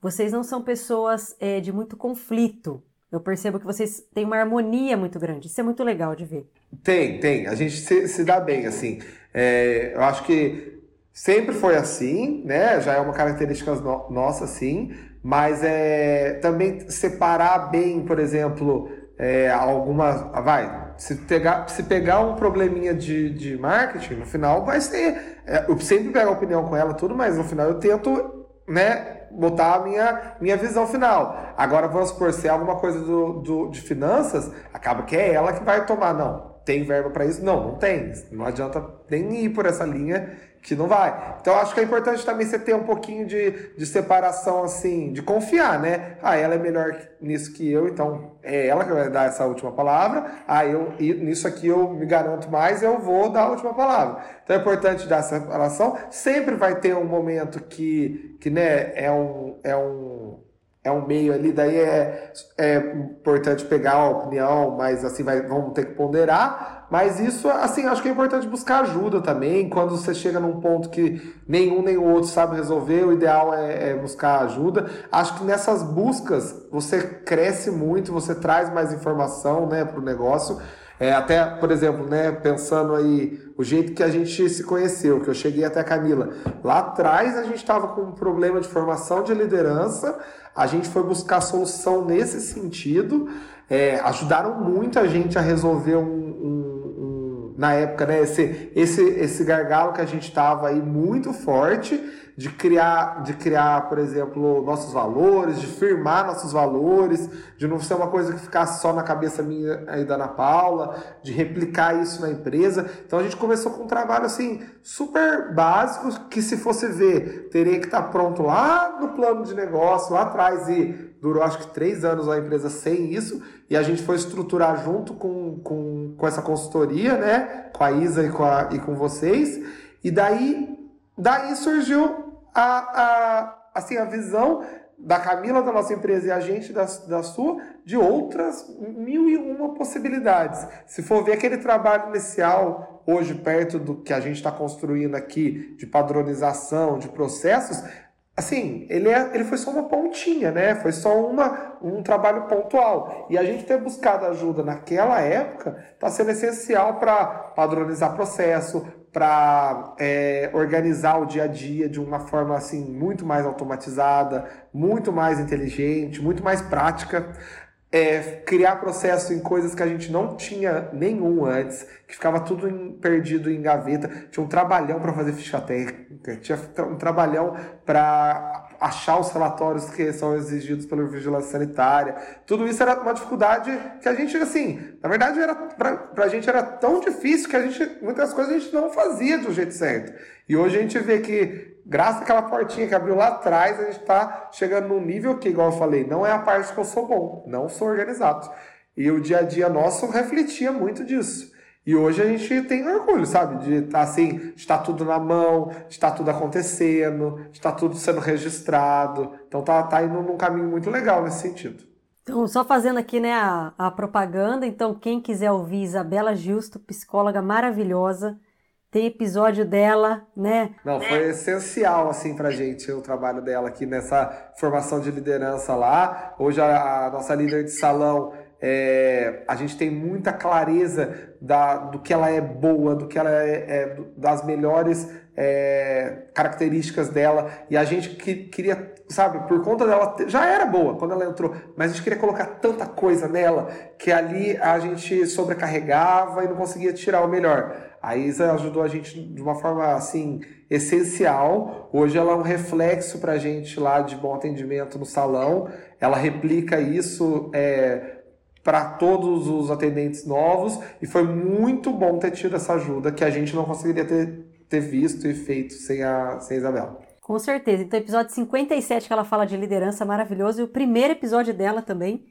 vocês não são pessoas é, de muito conflito. Eu percebo que vocês têm uma harmonia muito grande. Isso é muito legal de ver. Tem, tem. A gente se, se dá bem, assim. É, eu acho que sempre foi assim, né? Já é uma característica no, nossa, sim. Mas é, também separar bem, por exemplo, é, alguma. Vai, se pegar, se pegar um probleminha de, de marketing, no final vai ser. É, eu sempre pego a opinião com ela, tudo, mas no final eu tento, né? botar a minha, minha visão final. Agora, vamos supor, se é alguma coisa do, do, de finanças, acaba que é ela que vai tomar. Não, tem verba para isso? Não, não tem. Não adianta nem ir por essa linha que não vai. Então acho que é importante também você ter um pouquinho de, de separação, assim, de confiar, né? Ah, ela é melhor nisso que eu, então é ela que vai dar essa última palavra. Ah, eu nisso aqui eu me garanto mais, eu vou dar a última palavra. Então é importante dar essa separação. Sempre vai ter um momento que, que né, é um. É um é um meio ali, daí é, é importante pegar a opinião, mas assim vai, vamos ter que ponderar. Mas isso, assim, acho que é importante buscar ajuda também. Quando você chega num ponto que nenhum nem o outro sabe resolver, o ideal é, é buscar ajuda. Acho que nessas buscas você cresce muito, você traz mais informação né, para o negócio. É, até, por exemplo, né, pensando aí o jeito que a gente se conheceu, que eu cheguei até a Camila. Lá atrás a gente estava com um problema de formação de liderança, a gente foi buscar solução nesse sentido, é, ajudaram muito a gente a resolver um, um, na época, né, esse, esse, esse gargalo que a gente estava aí muito forte de criar, de criar, por exemplo, nossos valores, de firmar nossos valores, de não ser uma coisa que ficasse só na cabeça minha aí da Ana Paula, de replicar isso na empresa. Então a gente começou com um trabalho assim super básico que se fosse ver teria que estar pronto lá no plano de negócio lá atrás e durou acho que três anos a empresa sem isso e a gente foi estruturar junto com, com, com essa consultoria, né, com a Isa e com, a, e com vocês. E daí, daí surgiu a, a, assim, a visão da Camila, da nossa empresa, e a gente da, da sua, de outras mil e uma possibilidades. Se for ver aquele trabalho inicial, hoje, perto do que a gente está construindo aqui, de padronização, de processos, assim, ele, é, ele foi só uma pontinha, né? Foi só uma, um trabalho pontual. E a gente ter buscado ajuda naquela época está sendo essencial para padronizar processo, para é, organizar o dia a dia de uma forma assim muito mais automatizada, muito mais inteligente, muito mais prática é, criar processo em coisas que a gente não tinha nenhum antes, que ficava tudo em, perdido em gaveta. Tinha um trabalhão para fazer ficha técnica, tinha um trabalhão para achar os relatórios que são exigidos pela vigilância sanitária. Tudo isso era uma dificuldade que a gente, assim, na verdade, era para a gente era tão difícil que a gente, muitas coisas a gente não fazia do jeito certo. E hoje a gente vê que graças àquela portinha que abriu lá atrás, a gente está chegando num nível que, igual eu falei, não é a parte que eu sou bom, não sou organizado. E o dia a dia nosso refletia muito disso. E hoje a gente tem orgulho, sabe? De estar tá, assim, de estar tá tudo na mão, de estar tá tudo acontecendo, estar tudo sendo registrado. Então tá, tá indo num caminho muito legal nesse sentido. Então, só fazendo aqui né, a, a propaganda, então quem quiser ouvir Isabela Justo, psicóloga maravilhosa, tem episódio dela, né? Não, foi essencial, assim, pra gente o trabalho dela aqui nessa formação de liderança lá. Hoje a, a nossa líder de salão, é, a gente tem muita clareza da, do que ela é boa, do que ela é, é das melhores é, características dela. E a gente que, queria, sabe, por conta dela, já era boa quando ela entrou, mas a gente queria colocar tanta coisa nela que ali a gente sobrecarregava e não conseguia tirar o melhor. A Isa ajudou a gente de uma forma assim essencial. Hoje ela é um reflexo para a gente lá de bom atendimento no salão. Ela replica isso é, para todos os atendentes novos e foi muito bom ter tido essa ajuda que a gente não conseguiria ter, ter visto e feito sem a, sem a Isabela. Com certeza. Então, episódio 57 que ela fala de liderança maravilhoso e o primeiro episódio dela também.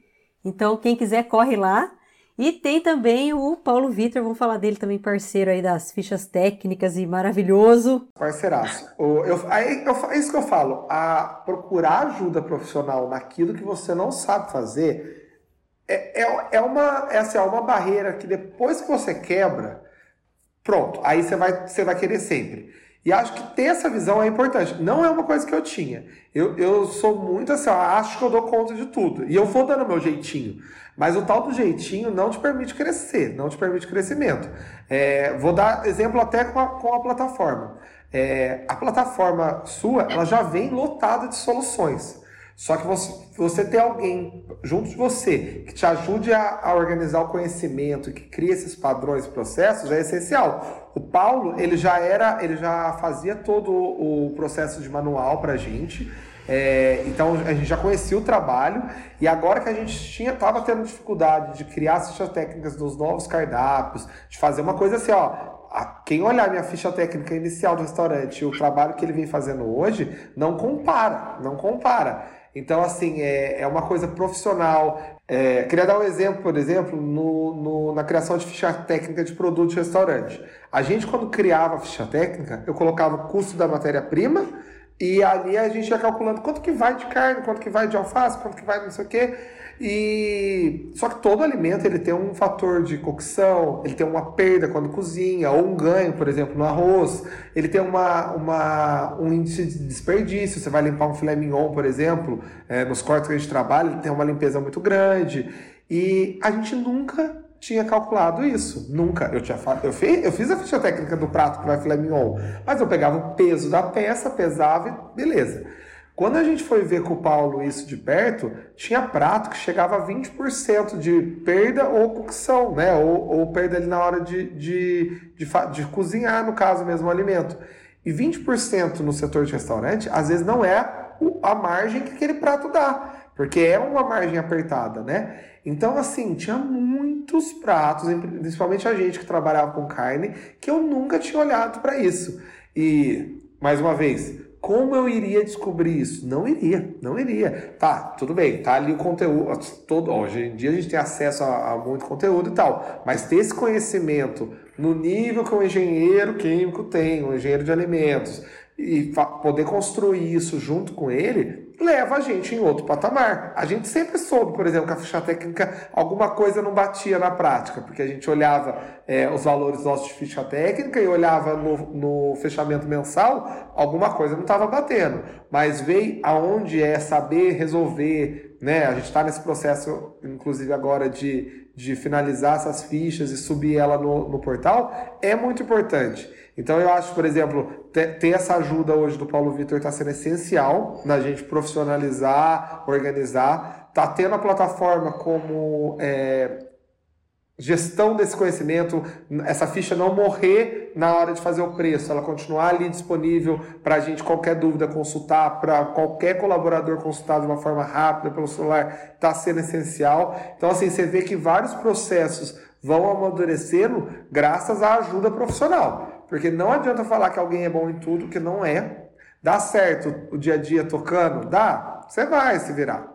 Então, quem quiser, corre lá. E tem também o Paulo Vitor, vamos falar dele também, parceiro aí das fichas técnicas e maravilhoso. Parceiraço. Eu, eu, é isso que eu falo. A procurar ajuda profissional naquilo que você não sabe fazer é, é, é, uma, é, assim, é uma barreira que depois que você quebra, pronto, aí você vai, você vai querer sempre. E acho que ter essa visão é importante. Não é uma coisa que eu tinha. Eu, eu sou muito assim, acho que eu dou conta de tudo. E eu vou dando meu jeitinho. Mas o tal do jeitinho não te permite crescer, não te permite crescimento. É, vou dar exemplo até com a, com a plataforma. É, a plataforma sua, ela já vem lotada de soluções. Só que você, você ter alguém junto de você que te ajude a, a, organizar o conhecimento, que cria esses padrões e processos, é essencial. O Paulo, ele já era, ele já fazia todo o processo de manual para a gente. É, então a gente já conhecia o trabalho e agora que a gente tinha estava tendo dificuldade de criar as fichas técnicas dos novos cardápios, de fazer uma coisa assim, ó, quem olhar minha ficha técnica inicial do restaurante e o trabalho que ele vem fazendo hoje, não compara, não compara. Então, assim, é, é uma coisa profissional. É, queria dar um exemplo, por exemplo, no, no, na criação de ficha técnica de produto de restaurante. A gente, quando criava a ficha técnica, eu colocava o custo da matéria-prima e ali a gente ia calculando quanto que vai de carne, quanto que vai de alface, quanto que vai não sei o quê. E só que todo alimento ele tem um fator de cocção, ele tem uma perda quando cozinha, ou um ganho, por exemplo, no arroz. Ele tem uma, uma, um índice de desperdício. Você vai limpar um filé mignon, por exemplo, é, nos cortes que a gente trabalha, ele tem uma limpeza muito grande. E a gente nunca tinha calculado isso. Nunca. Eu, tinha, eu, fiz, eu fiz a ficha técnica do prato que vai filé mignon, mas eu pegava o peso da peça, pesava e beleza. Quando a gente foi ver com o Paulo isso de perto, tinha prato que chegava a 20% de perda ou cocção, né? Ou, ou perda ali na hora de, de, de, de cozinhar, no caso mesmo, o alimento. E 20% no setor de restaurante, às vezes não é a margem que aquele prato dá, porque é uma margem apertada, né? Então, assim, tinha muitos pratos, principalmente a gente que trabalhava com carne, que eu nunca tinha olhado para isso. E, mais uma vez, como eu iria descobrir isso? Não iria, não iria. Tá, tudo bem, tá ali o conteúdo. Todo, hoje em dia a gente tem acesso a, a muito conteúdo e tal, mas ter esse conhecimento no nível que um engenheiro químico tem, um engenheiro de alimentos, e poder construir isso junto com ele leva a gente em outro patamar. A gente sempre soube, por exemplo, que a ficha técnica, alguma coisa não batia na prática, porque a gente olhava é, os valores nossos de ficha técnica e olhava no, no fechamento mensal, alguma coisa não estava batendo. Mas veio aonde é saber resolver, né? A gente está nesse processo, inclusive agora, de, de finalizar essas fichas e subir ela no, no portal, é muito importante. Então eu acho, por exemplo, ter, essa ajuda hoje do Paulo Vitor está sendo essencial na gente profissionalizar, organizar. Está tendo a plataforma como é, gestão desse conhecimento, essa ficha não morrer na hora de fazer o preço, ela continuar ali disponível para a gente, qualquer dúvida, consultar, para qualquer colaborador consultar de uma forma rápida pelo celular, está sendo essencial. Então, assim, você vê que vários processos vão amadurecendo graças à ajuda profissional. Porque não adianta falar que alguém é bom em tudo, que não é. Dá certo o dia a dia tocando? Dá. Você vai se virar.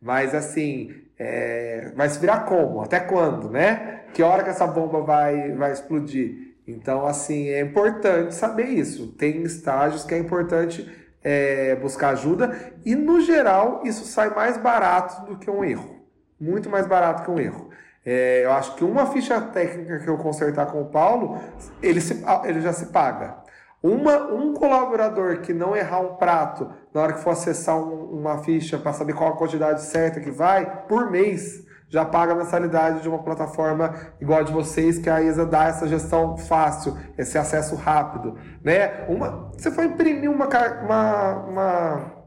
Mas assim, é... vai se virar como? Até quando, né? Que hora que essa bomba vai, vai explodir? Então, assim, é importante saber isso. Tem estágios que é importante é, buscar ajuda e, no geral, isso sai mais barato do que um erro. Muito mais barato que um erro. É, eu acho que uma ficha técnica que eu consertar com o Paulo, ele, se, ele já se paga. Uma, um colaborador que não errar um prato na hora que for acessar um, uma ficha para saber qual a quantidade certa que vai, por mês, já paga a mensalidade de uma plataforma igual a de vocês, que a ISA dá essa gestão fácil, esse acesso rápido. Né? Uma, você foi imprimir uma, uma, uma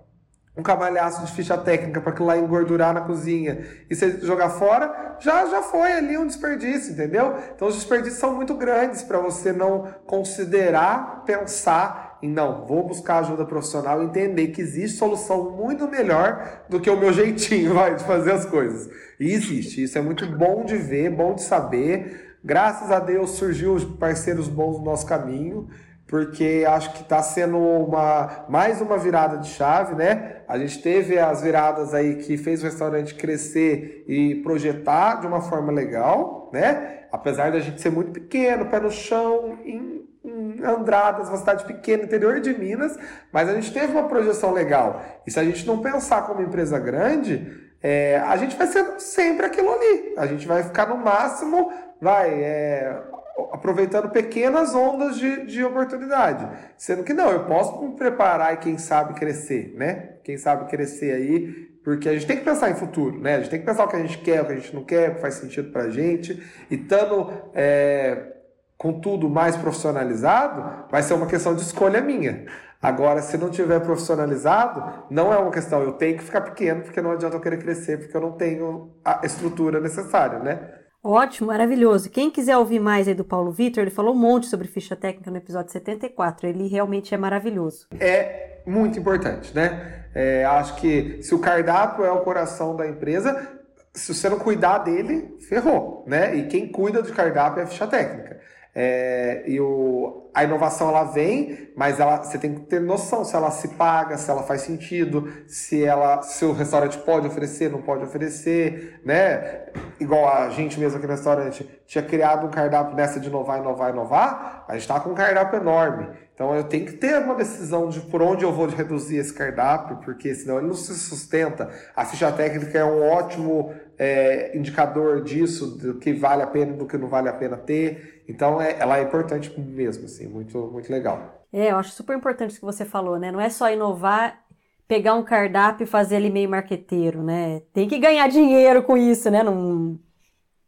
um cavalhaço de ficha técnica para aquilo lá engordurar na cozinha e você jogar fora, já já foi ali um desperdício, entendeu? Então os desperdícios são muito grandes para você não considerar, pensar em não, vou buscar ajuda profissional e entender que existe solução muito melhor do que o meu jeitinho vai, de fazer as coisas. E existe, isso é muito bom de ver, bom de saber. Graças a Deus surgiu parceiros bons no nosso caminho porque acho que está sendo uma mais uma virada de chave, né? A gente teve as viradas aí que fez o restaurante crescer e projetar de uma forma legal, né? Apesar da gente ser muito pequeno, pé no chão, em, em Andradas, uma cidade pequena, interior de Minas, mas a gente teve uma projeção legal. E se a gente não pensar como empresa grande, é, a gente vai ser sempre aquilo ali. A gente vai ficar no máximo, vai, é, aproveitando pequenas ondas de, de oportunidade. Sendo que não, eu posso me preparar e quem sabe crescer, né? Quem sabe crescer aí, porque a gente tem que pensar em futuro, né? A gente tem que pensar o que a gente quer, o que a gente não quer, o que faz sentido pra gente. E estando é, com tudo mais profissionalizado, vai ser uma questão de escolha minha. Agora, se não tiver profissionalizado, não é uma questão, eu tenho que ficar pequeno, porque não adianta eu querer crescer, porque eu não tenho a estrutura necessária, né? Ótimo, maravilhoso. Quem quiser ouvir mais aí do Paulo Vitor, ele falou um monte sobre ficha técnica no episódio 74. Ele realmente é maravilhoso. É muito importante, né? É, acho que se o cardápio é o coração da empresa, se você não cuidar dele, ferrou, né? E quem cuida do cardápio é a ficha técnica. É, e o, a inovação ela vem, mas ela, você tem que ter noção se ela se paga, se ela faz sentido, se ela, se o restaurante pode oferecer, não pode oferecer, né? Igual a gente mesmo aqui no restaurante tinha criado um cardápio nessa de inovar, inovar, inovar, a gente está com um cardápio enorme. Então eu tenho que ter uma decisão de por onde eu vou reduzir esse cardápio, porque senão ele não se sustenta. A ficha técnica é um ótimo é, indicador disso, do que vale a pena e do que não vale a pena ter. Então é, ela é importante mesmo, assim, muito, muito legal. É, eu acho super importante o que você falou, né? Não é só inovar, pegar um cardápio e fazer ele meio marqueteiro, né? Tem que ganhar dinheiro com isso, né? Não,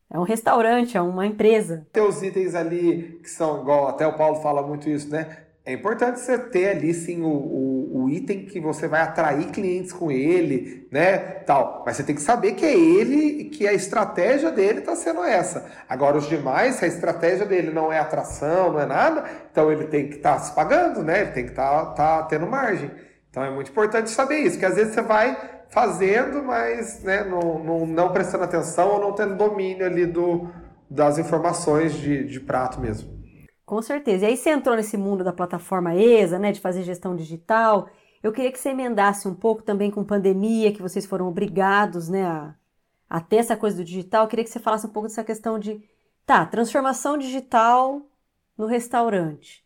é um restaurante, é uma empresa. Tem os itens ali que são igual, até o Paulo fala muito isso, né? É importante você ter ali sim o, o, o, item que você vai atrair clientes com ele, né? Tal. Mas você tem que saber que é ele que a estratégia dele está sendo essa. Agora, os demais, se a estratégia dele não é atração, não é nada, então ele tem que estar tá se pagando, né? Ele tem que estar tá, tá tendo margem. Então é muito importante saber isso, que às vezes você vai fazendo, mas né, não, não, não prestando atenção ou não tendo domínio ali do, das informações de, de prato mesmo. Com certeza. E aí você entrou nesse mundo da plataforma ESA, né, de fazer gestão digital. Eu queria que você emendasse um pouco também com pandemia, que vocês foram obrigados, né, a, a ter essa coisa do digital. Eu queria que você falasse um pouco dessa questão de, tá, transformação digital no restaurante.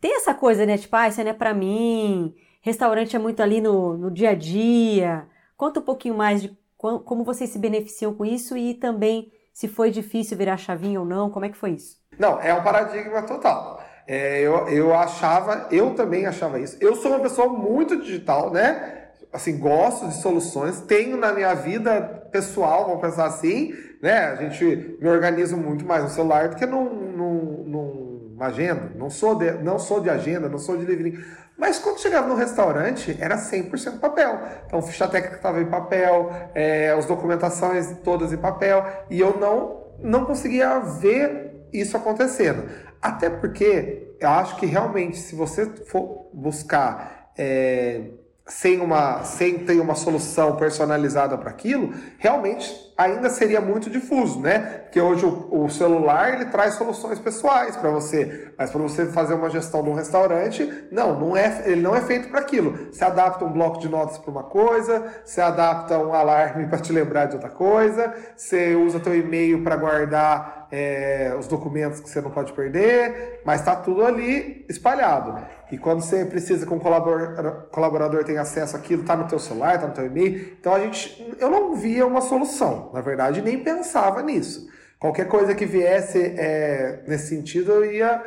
tem essa coisa, né? Tipo, ah, isso não é para mim, restaurante é muito ali no, no dia a dia. Conta um pouquinho mais de como vocês se beneficiam com isso e também se foi difícil virar chavinha ou não, como é que foi isso? Não, é um paradigma total. É, eu, eu achava, eu também achava isso. Eu sou uma pessoa muito digital, né? Assim, gosto de soluções, tenho na minha vida pessoal, vamos pensar assim, né? A gente me organiza muito mais no celular do que num, num, numa agenda. Não sou, de, não sou de agenda, não sou de livrinho. Mas quando chegava no restaurante, era 100% papel. Então, ficha técnica estava em papel, é, as documentações todas em papel, e eu não, não conseguia ver isso acontecendo. Até porque eu acho que realmente, se você for buscar é, sem, uma, sem ter uma solução personalizada para aquilo, realmente ainda seria muito difuso, né? Porque hoje o, o celular ele traz soluções pessoais para você, mas para você fazer uma gestão de um restaurante, não, não é, ele não é feito para aquilo. Você adapta um bloco de notas para uma coisa, você adapta um alarme para te lembrar de outra coisa, você usa teu e-mail para guardar é, os documentos que você não pode perder, mas está tudo ali espalhado. E quando você precisa que um colaborador, colaborador tenha acesso àquilo, está no teu celular, está no teu e-mail. Então a gente, eu não via uma solução, na verdade, nem pensava nisso. Qualquer coisa que viesse é, nesse sentido, eu ia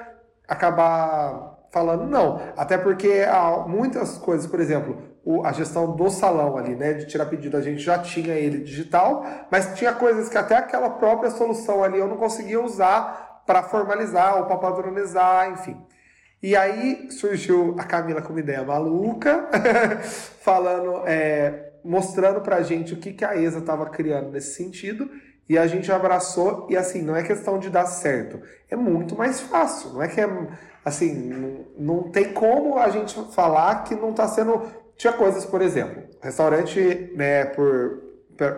acabar falando não. Até porque há muitas coisas, por exemplo, a gestão do salão ali, né, de tirar pedido, a gente já tinha ele digital, mas tinha coisas que até aquela própria solução ali eu não conseguia usar para formalizar ou para padronizar, enfim. E aí surgiu a Camila com uma ideia maluca, falando, é, mostrando pra gente o que, que a ESA estava criando nesse sentido, e a gente abraçou, e assim, não é questão de dar certo, é muito mais fácil, não é que é, assim, não, não tem como a gente falar que não está sendo... Tinha coisas, por exemplo, restaurante, né, por,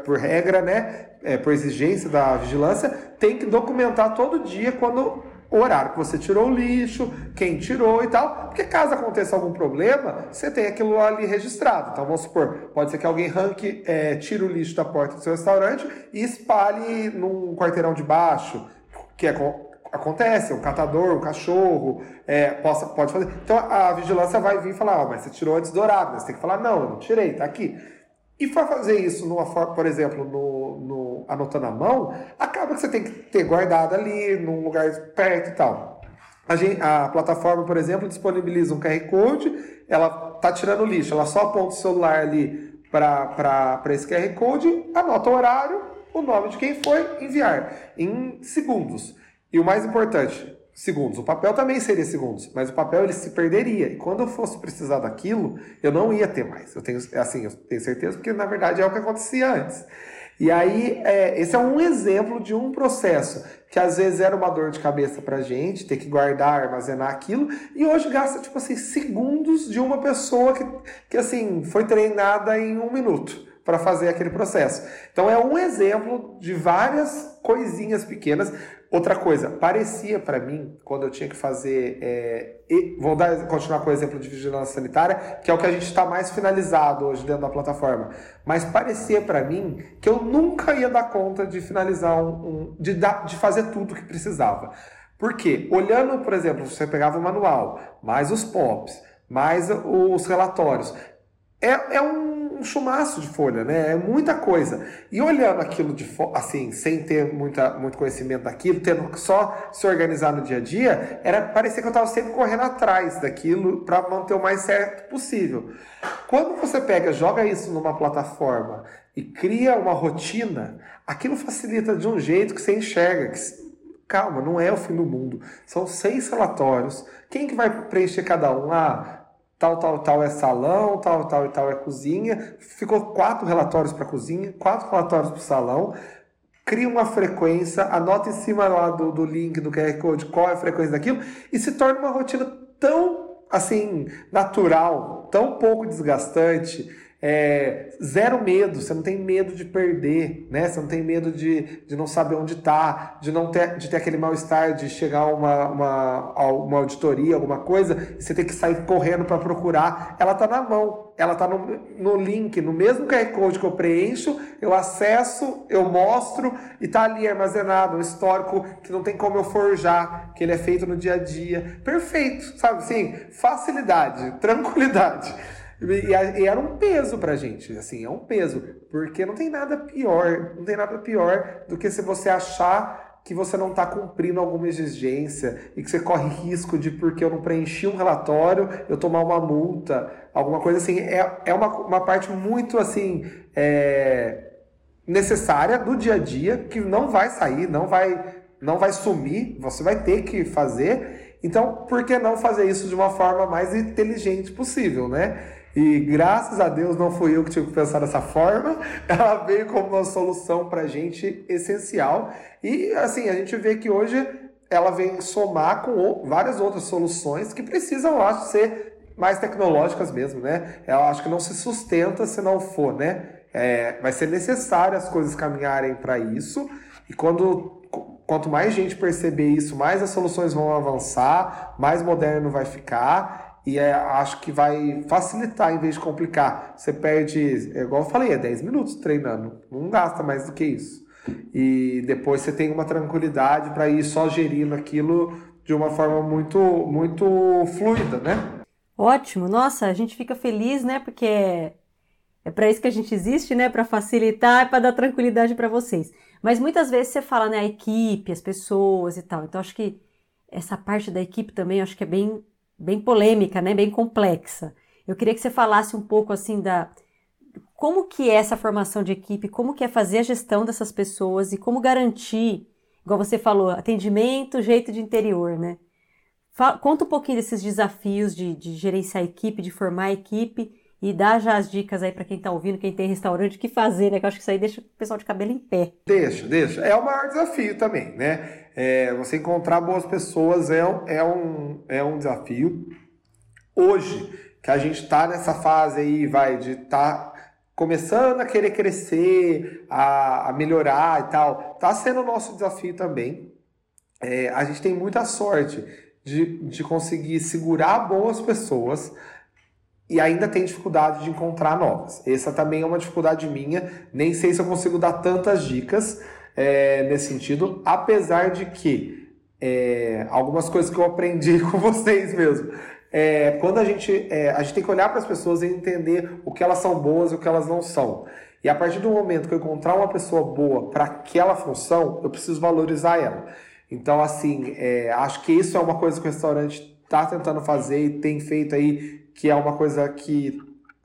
por, regra, né, é, por exigência da vigilância, tem que documentar todo dia quando o horário que você tirou o lixo, quem tirou e tal, porque caso aconteça algum problema, você tem aquilo ali registrado. Então vamos supor, pode ser que alguém ranque, é, tire o lixo da porta do seu restaurante e espalhe num quarteirão de baixo, que é, acontece, um catador, um cachorro, é, possa, pode fazer. Então a vigilância vai vir e falar, oh, mas você tirou antes do horário, você tem que falar, não, eu não tirei, tá aqui. E para fazer isso, numa por exemplo, no, no, anotando a mão, acaba que você tem que ter guardado ali, num lugar perto e tal. A, gente, a plataforma, por exemplo, disponibiliza um QR Code, ela tá tirando lixo, ela só aponta o celular ali para esse QR Code, anota o horário, o nome de quem foi, enviar em segundos. E o mais importante, segundos. O papel também seria segundos, mas o papel ele se perderia. E quando eu fosse precisar daquilo, eu não ia ter mais. Eu tenho, assim, eu tenho certeza, porque na verdade é o que acontecia antes. E aí, é, esse é um exemplo de um processo que às vezes era uma dor de cabeça pra gente, ter que guardar, armazenar aquilo, e hoje gasta, tipo assim, segundos de uma pessoa que, que assim, foi treinada em um minuto para fazer aquele processo. Então é um exemplo de várias coisinhas pequenas. Outra coisa, parecia para mim, quando eu tinha que fazer. É, vou dar, continuar com o exemplo de vigilância sanitária, que é o que a gente está mais finalizado hoje dentro da plataforma. Mas parecia para mim que eu nunca ia dar conta de finalizar um. um de, dar, de fazer tudo que precisava. Por quê? Olhando, por exemplo, você pegava o manual, mais os POPs, mais os relatórios. É, é um um chumaço de folha, né? É muita coisa. E olhando aquilo de assim, sem ter muita, muito conhecimento daquilo, tendo só se organizar no dia a dia, era parecia que eu estava sempre correndo atrás daquilo para manter o mais certo possível. Quando você pega, joga isso numa plataforma e cria uma rotina, aquilo facilita de um jeito que você enxerga que calma, não é o fim do mundo. São seis relatórios. Quem que vai preencher cada um? Ah, tal, tal, tal é salão, tal, tal e tal é cozinha. Ficou quatro relatórios para cozinha, quatro relatórios para o salão. Cria uma frequência, anota em cima lá do, do link do QR Code qual é a frequência daquilo e se torna uma rotina tão assim natural, tão pouco desgastante é, zero medo, você não tem medo de perder, né? Você não tem medo de, de não saber onde está, de não ter, de ter aquele mal-estar de chegar a uma, uma, uma auditoria, alguma coisa, e você ter que sair correndo para procurar. Ela está na mão, ela está no, no link, no mesmo QR Code que eu preencho, eu acesso, eu mostro e está ali armazenado, um histórico que não tem como eu forjar, que ele é feito no dia a dia. Perfeito, sabe assim? Facilidade, tranquilidade. E, e era um peso pra gente, assim, é um peso. Porque não tem nada pior, não tem nada pior do que se você achar que você não está cumprindo alguma exigência e que você corre risco de, porque eu não preenchi um relatório, eu tomar uma multa, alguma coisa assim. É, é uma, uma parte muito, assim, é, necessária do dia a dia, que não vai sair, não vai, não vai sumir, você vai ter que fazer. Então, por que não fazer isso de uma forma mais inteligente possível, né? E graças a Deus não fui eu que tive que pensar dessa forma, ela veio como uma solução para gente essencial. E assim, a gente vê que hoje ela vem somar com várias outras soluções que precisam, acho, ser mais tecnológicas mesmo, né? Eu acho que não se sustenta se não for, né? É, vai ser necessário as coisas caminharem para isso. E quando quanto mais gente perceber isso, mais as soluções vão avançar, mais moderno vai ficar e é, acho que vai facilitar em vez de complicar. Você perde, é igual eu falei, é 10 minutos treinando, não gasta mais do que isso. E depois você tem uma tranquilidade para ir só gerindo aquilo de uma forma muito, muito fluida, né? Ótimo, nossa, a gente fica feliz, né? Porque é, para isso que a gente existe, né? Para facilitar e para dar tranquilidade para vocês. Mas muitas vezes você fala, né? A equipe, as pessoas e tal. Então acho que essa parte da equipe também acho que é bem bem polêmica, né? Bem complexa. Eu queria que você falasse um pouco assim da como que é essa formação de equipe, como que é fazer a gestão dessas pessoas e como garantir, igual você falou, atendimento, jeito de interior, né? Fala, conta um pouquinho desses desafios de, de gerenciar a equipe, de formar a equipe e dá já as dicas aí para quem está ouvindo, quem tem restaurante, o que fazer, né? Que eu acho que isso aí deixa o pessoal de cabelo em pé. Deixa, deixa. É o maior desafio também, né? É, você encontrar boas pessoas é, é, um, é um desafio. Hoje, que a gente está nessa fase aí, vai, de estar tá começando a querer crescer, a, a melhorar e tal, está sendo o nosso desafio também. É, a gente tem muita sorte de, de conseguir segurar boas pessoas e ainda tem dificuldade de encontrar novas. Essa também é uma dificuldade minha. Nem sei se eu consigo dar tantas dicas é, nesse sentido, apesar de que é, algumas coisas que eu aprendi com vocês mesmo. É, quando a gente, a gente tem que olhar para as pessoas e entender o que elas são boas e o que elas não são. E a partir do momento que eu encontrar uma pessoa boa para aquela função, eu preciso valorizar ela. Então, assim, acho que isso é uma coisa que o restaurante está tentando fazer e tem feito aí que é uma coisa que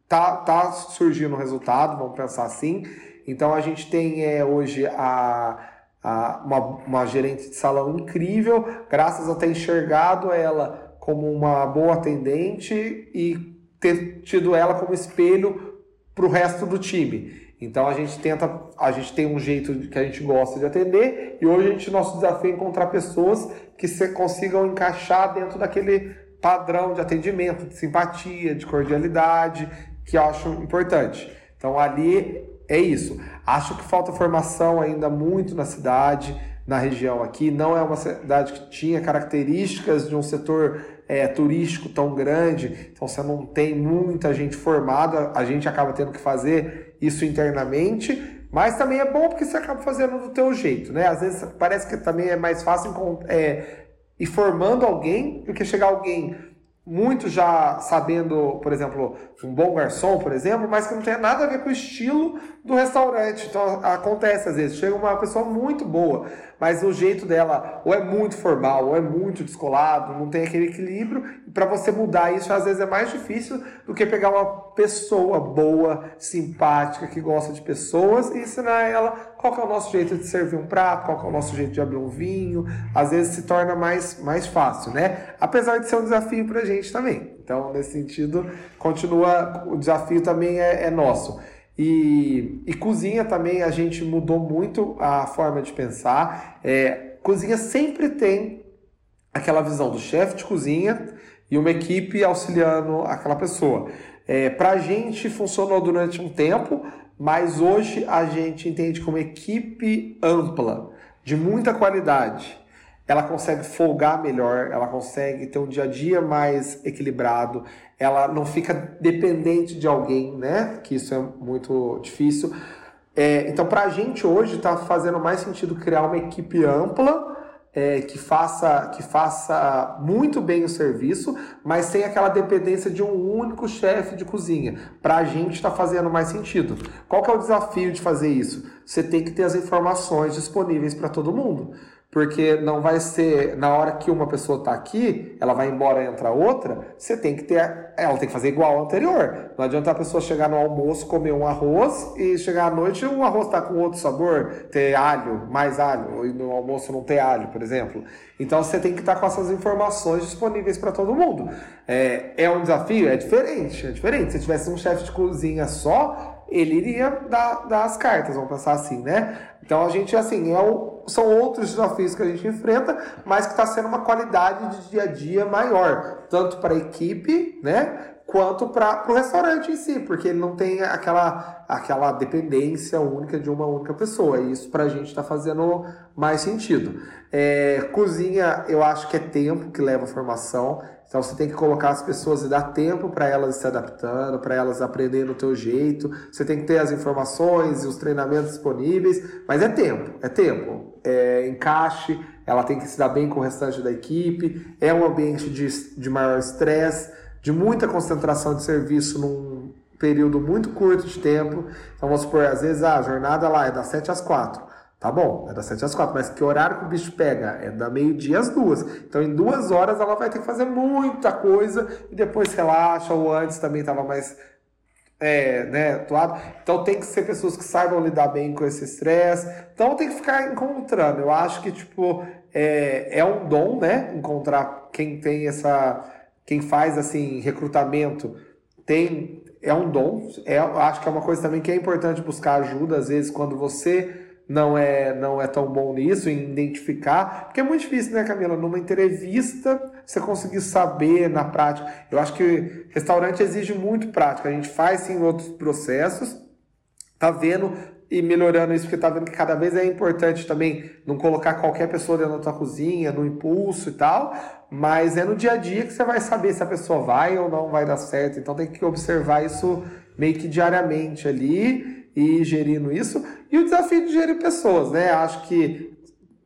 tá, tá surgindo resultado, vamos pensar assim. Então a gente tem é, hoje a, a, uma, uma gerente de salão incrível, graças a ter enxergado ela como uma boa atendente e ter tido ela como espelho para o resto do time. Então a gente tenta, a gente tem um jeito que a gente gosta de atender e hoje a gente nosso desafio é encontrar pessoas que se consigam encaixar dentro daquele padrão de atendimento, de simpatia, de cordialidade, que eu acho importante. Então ali é isso. Acho que falta formação ainda muito na cidade, na região aqui. Não é uma cidade que tinha características de um setor é, turístico tão grande, então você não tem muita gente formada, a gente acaba tendo que fazer isso internamente, mas também é bom porque você acaba fazendo do teu jeito, né? Às vezes parece que também é mais fácil é, e formando alguém do que chegar alguém muito já sabendo, por exemplo, um bom garçom, por exemplo, mas que não tem nada a ver com o estilo do restaurante. Então acontece às vezes, chega uma pessoa muito boa, mas o jeito dela ou é muito formal, ou é muito descolado, não tem aquele equilíbrio. E para você mudar isso, às vezes é mais difícil do que pegar uma pessoa boa, simpática, que gosta de pessoas e ensinar ela qual é o nosso jeito de servir um prato, qual é o nosso jeito de abrir um vinho. Às vezes se torna mais, mais fácil, né? Apesar de ser um desafio para a gente também. Então, nesse sentido, continua, o desafio também é, é nosso. E, e, cozinha também a gente mudou muito a forma de pensar. É, cozinha sempre tem aquela visão do chefe de cozinha e uma equipe auxiliando aquela pessoa. É, Para a gente funcionou durante um tempo, mas hoje a gente entende como equipe ampla, de muita qualidade. Ela consegue folgar melhor, ela consegue ter um dia a dia mais equilibrado, ela não fica dependente de alguém, né? Que isso é muito difícil. É, então, para a gente hoje está fazendo mais sentido criar uma equipe ampla é, que, faça, que faça muito bem o serviço, mas sem aquela dependência de um único chefe de cozinha. Para a gente está fazendo mais sentido. Qual que é o desafio de fazer isso? Você tem que ter as informações disponíveis para todo mundo porque não vai ser na hora que uma pessoa está aqui, ela vai embora e entra outra, você tem que ter, ela tem que fazer igual ao anterior. Não adianta a pessoa chegar no almoço, comer um arroz e chegar à noite o arroz está com outro sabor, ter alho, mais alho, e no almoço não ter alho, por exemplo. Então você tem que estar tá com essas informações disponíveis para todo mundo. É, é um desafio? É diferente, é diferente. Se tivesse um chefe de cozinha só, ele iria dar, dar as cartas, vamos pensar assim, né? Então a gente, assim, é o, são outros desafios que a gente enfrenta, mas que está sendo uma qualidade de dia a dia maior, tanto para a equipe, né? Quanto para o restaurante em si, porque ele não tem aquela, aquela dependência única de uma única pessoa. E isso para a gente está fazendo mais sentido. É, cozinha, eu acho que é tempo que leva a formação. Então você tem que colocar as pessoas e dar tempo para elas se adaptando, para elas aprenderem do teu jeito. Você tem que ter as informações e os treinamentos disponíveis, mas é tempo, é tempo. É encaixe, ela tem que se dar bem com o restante da equipe. É um ambiente de, de maior estresse, de muita concentração de serviço num período muito curto de tempo. Então vamos supor, às vezes a jornada lá é das 7 às 4. Tá bom, é das 7 às 4, mas que horário que o bicho pega? É da meio-dia às duas. Então, em duas horas, ela vai ter que fazer muita coisa e depois relaxa, ou antes também estava mais é, né, atuado. Então, tem que ser pessoas que saibam lidar bem com esse estresse. Então, tem que ficar encontrando. Eu acho que, tipo, é, é um dom, né? Encontrar quem tem essa. Quem faz, assim, recrutamento tem. É um dom. É, acho que é uma coisa também que é importante buscar ajuda, às vezes, quando você não é, não é tão bom nisso, em identificar, porque é muito difícil, né, Camila? Numa entrevista, você conseguir saber na prática. Eu acho que restaurante exige muito prática. A gente faz sim outros processos, tá vendo e melhorando isso, porque tá vendo que cada vez é importante também não colocar qualquer pessoa dentro da cozinha, no impulso e tal, mas é no dia a dia que você vai saber se a pessoa vai ou não vai dar certo. Então tem que observar isso meio que diariamente ali e gerindo isso. E o desafio de gerir pessoas, né? Acho que,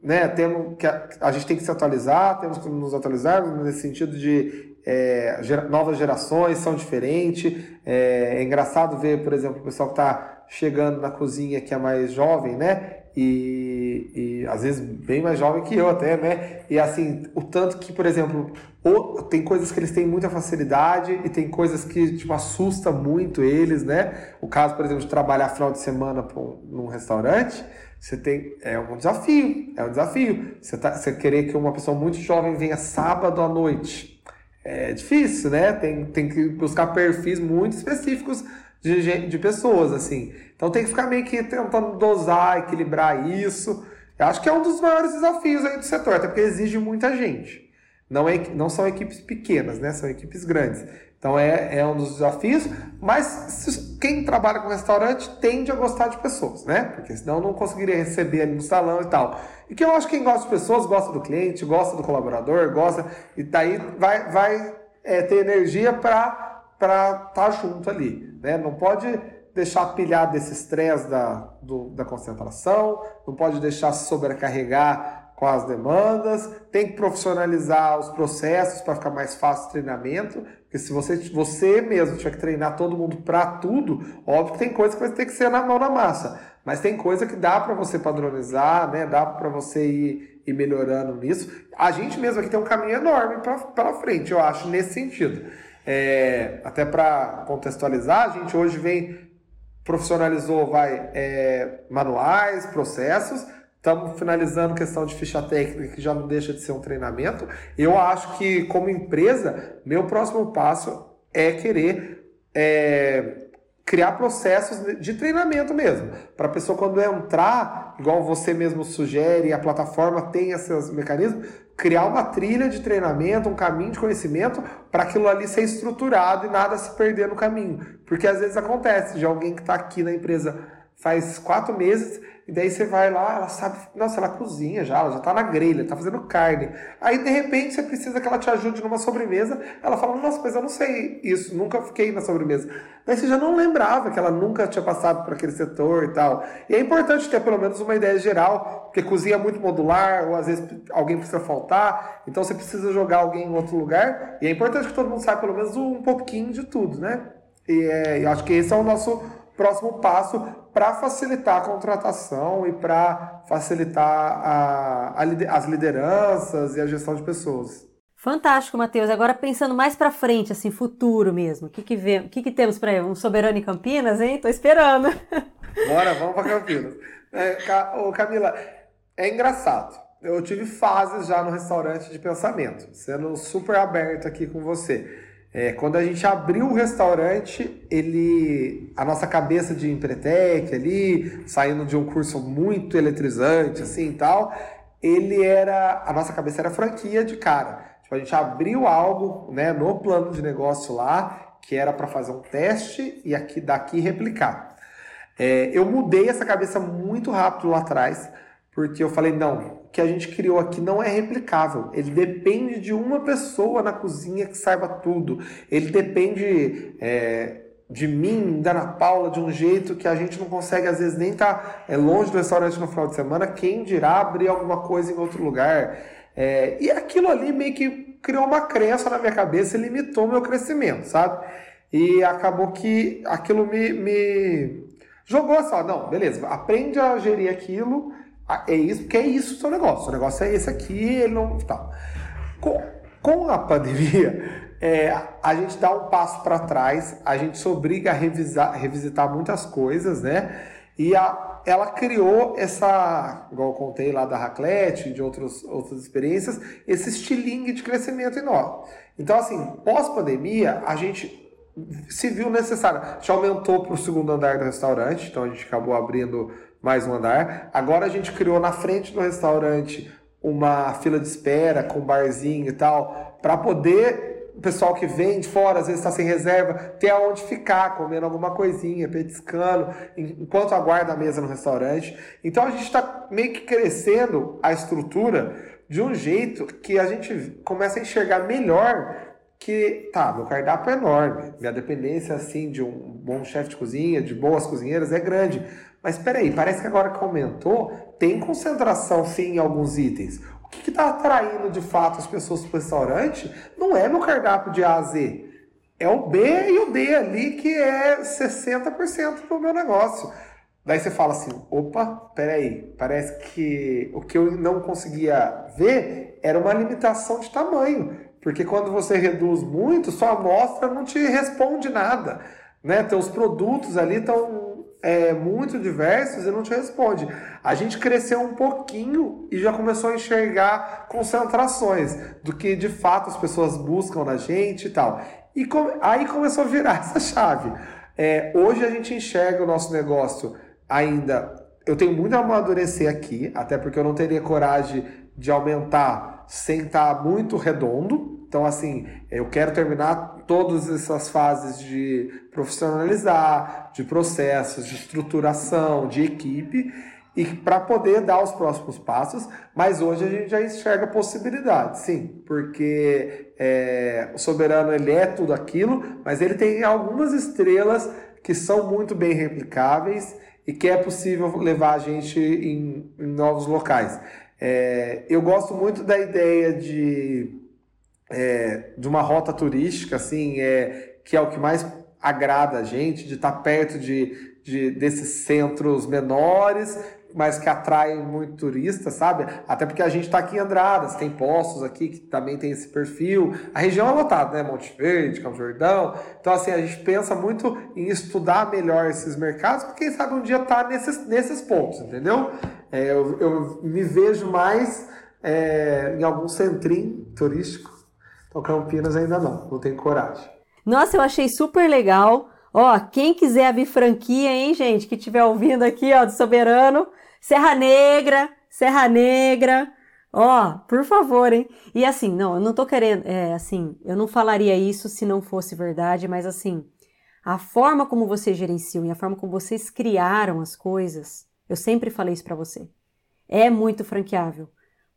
né, temos que a, a gente tem que se atualizar, temos que nos atualizar nesse sentido de é, gera, novas gerações são diferentes. É, é, engraçado ver, por exemplo, o pessoal que está chegando na cozinha que é mais jovem, né? E, e, às vezes bem mais jovem que eu até, né? E assim, o tanto que, por exemplo, ou, tem coisas que eles têm muita facilidade e tem coisas que tipo, assusta muito eles, né? O caso, por exemplo, de trabalhar final de semana um, num restaurante, você tem é um desafio, é um desafio. Você, tá, você querer que uma pessoa muito jovem venha sábado à noite, é difícil, né? Tem, tem que buscar perfis muito específicos de, de pessoas, assim. Então tem que ficar meio que tentando dosar, equilibrar isso. Eu acho que é um dos maiores desafios aí do setor, até porque exige muita gente. Não, é, não são equipes pequenas, né? São equipes grandes. Então é, é um dos desafios, mas quem trabalha com restaurante tende a gostar de pessoas, né? Porque senão não conseguiria receber ali no salão e tal. E que eu acho que quem gosta de pessoas gosta do cliente, gosta do colaborador, gosta. E daí vai, vai é, ter energia para estar tá junto ali. Né? Não pode deixar pilhar desse estresse da, da concentração, não pode deixar sobrecarregar com as demandas, tem que profissionalizar os processos para ficar mais fácil o treinamento, porque se você, você mesmo tiver que treinar todo mundo para tudo, óbvio que tem coisa que vai ter que ser na mão na massa, mas tem coisa que dá para você padronizar, né? dá para você ir, ir melhorando nisso. A gente mesmo aqui tem um caminho enorme para frente, eu acho, nesse sentido. É, até para contextualizar, a gente hoje vem profissionalizou vai é, manuais, processos. Estamos finalizando questão de ficha técnica, que já não deixa de ser um treinamento. Eu acho que, como empresa, meu próximo passo é querer é, criar processos de treinamento mesmo, para a pessoa quando entrar, igual você mesmo sugere, a plataforma tem esses mecanismos, criar uma trilha de treinamento, um caminho de conhecimento para aquilo ali ser estruturado e nada se perder no caminho. Porque às vezes acontece de alguém que está aqui na empresa faz quatro meses e daí você vai lá, ela sabe, nossa, ela cozinha já, ela já tá na grelha, tá fazendo carne. Aí de repente você precisa que ela te ajude numa sobremesa. Ela fala, nossa, mas eu não sei isso, nunca fiquei na sobremesa. Daí você já não lembrava que ela nunca tinha passado por aquele setor e tal. E é importante ter pelo menos uma ideia geral, porque cozinha é muito modular, ou às vezes alguém precisa faltar, então você precisa jogar alguém em outro lugar. E é importante que todo mundo saiba pelo menos um pouquinho de tudo, né? E é, eu acho que esse é o nosso próximo passo para facilitar a contratação e para facilitar a, a, as lideranças e a gestão de pessoas. Fantástico, Matheus. Agora pensando mais para frente, assim, futuro mesmo. O que que, vê, que, que temos para um soberano em Campinas, hein? Tô esperando. Bora, vamos para Campinas. É, ô, Camila, é engraçado. Eu tive fases já no restaurante de pensamento, sendo super aberto aqui com você. É, quando a gente abriu o restaurante, ele, a nossa cabeça de empretec ali, saindo de um curso muito eletrizante, assim e tal, ele era, a nossa cabeça era franquia de cara. Tipo, a gente abriu algo, né, no plano de negócio lá, que era para fazer um teste e aqui daqui replicar. É, eu mudei essa cabeça muito rápido lá atrás, porque eu falei, não, que a gente criou aqui não é replicável. Ele depende de uma pessoa na cozinha que saiba tudo. Ele depende é, de mim, da Ana Paula, de um jeito que a gente não consegue, às vezes, nem estar tá, é, longe do restaurante no final de semana. Quem dirá abrir alguma coisa em outro lugar? É, e aquilo ali meio que criou uma crença na minha cabeça e limitou meu crescimento, sabe? E acabou que aquilo me, me jogou só, não, beleza, aprende a gerir aquilo é isso, porque é isso o seu negócio. O negócio é esse aqui, ele não. Tá. Com, com a pandemia, é, a gente dá um passo para trás, a gente se obriga a revisar, revisitar muitas coisas, né? E a, ela criou essa, igual eu contei lá da Raclette, de outros, outras experiências, esse estilingue de crescimento nós. Então, assim, pós-pandemia, a gente se viu necessário. A gente aumentou para o segundo andar do restaurante, então a gente acabou abrindo mais um andar. Agora a gente criou na frente do restaurante uma fila de espera com barzinho e tal, para poder o pessoal que vem de fora, às vezes está sem reserva, ter aonde ficar, comendo alguma coisinha, petiscando, enquanto aguarda a mesa no restaurante. Então a gente está meio que crescendo a estrutura de um jeito que a gente começa a enxergar melhor que, tá, meu cardápio é enorme, minha dependência, assim, de um bom chefe de cozinha, de boas cozinheiras é grande, mas espera aí, parece que agora que aumentou, tem concentração sim em alguns itens. O que está atraindo de fato as pessoas para o restaurante não é meu cardápio de A a Z. É o B e o D ali que é 60% do meu negócio. Daí você fala assim, opa, peraí, parece que o que eu não conseguia ver era uma limitação de tamanho. Porque quando você reduz muito, sua amostra não te responde nada. Né? Teus produtos ali estão é, muito diversos e não te responde. A gente cresceu um pouquinho e já começou a enxergar concentrações do que de fato as pessoas buscam na gente e tal. E aí começou a virar essa chave. É, hoje a gente enxerga o nosso negócio ainda. Eu tenho muito a amadurecer aqui, até porque eu não teria coragem de aumentar sem estar muito redondo. Então, assim, eu quero terminar todas essas fases de profissionalizar, de processos, de estruturação, de equipe, e para poder dar os próximos passos, mas hoje a gente já enxerga possibilidades, sim, porque é, o soberano ele é tudo aquilo, mas ele tem algumas estrelas que são muito bem replicáveis e que é possível levar a gente em, em novos locais. É, eu gosto muito da ideia de é, de uma rota turística, assim, é, que é o que mais agrada a gente, de estar perto de, de desses centros menores, mas que atraem muito turista, sabe? Até porque a gente está aqui em Andradas, tem postos aqui que também tem esse perfil. A região é lotada, né? Monte Verde, Campo Jordão. Então, assim, a gente pensa muito em estudar melhor esses mercados, porque quem sabe um dia tá nesses, nesses pontos, entendeu? É, eu, eu me vejo mais é, em algum centrinho turístico o Campinas ainda não, não tenho coragem. Nossa, eu achei super legal. Ó, quem quiser abrir franquia, hein, gente, que estiver ouvindo aqui, ó, do Soberano, Serra Negra, Serra Negra, ó, por favor, hein? E assim, não, eu não tô querendo, é, assim, eu não falaria isso se não fosse verdade, mas assim, a forma como vocês gerenciam e a forma como vocês criaram as coisas, eu sempre falei isso para você, é muito franqueável,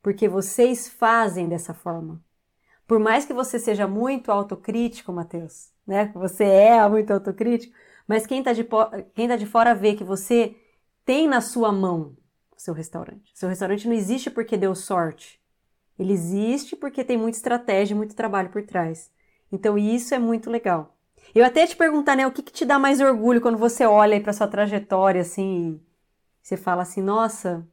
porque vocês fazem dessa forma. Por mais que você seja muito autocrítico, Matheus, né? Você é muito autocrítico, mas quem está de, quem tá de fora vê que você tem na sua mão o seu restaurante. Seu restaurante não existe porque deu sorte. Ele existe porque tem muita estratégia e muito trabalho por trás. Então isso é muito legal. Eu até te perguntar, né, o que, que te dá mais orgulho quando você olha para sua trajetória assim, você fala assim, nossa,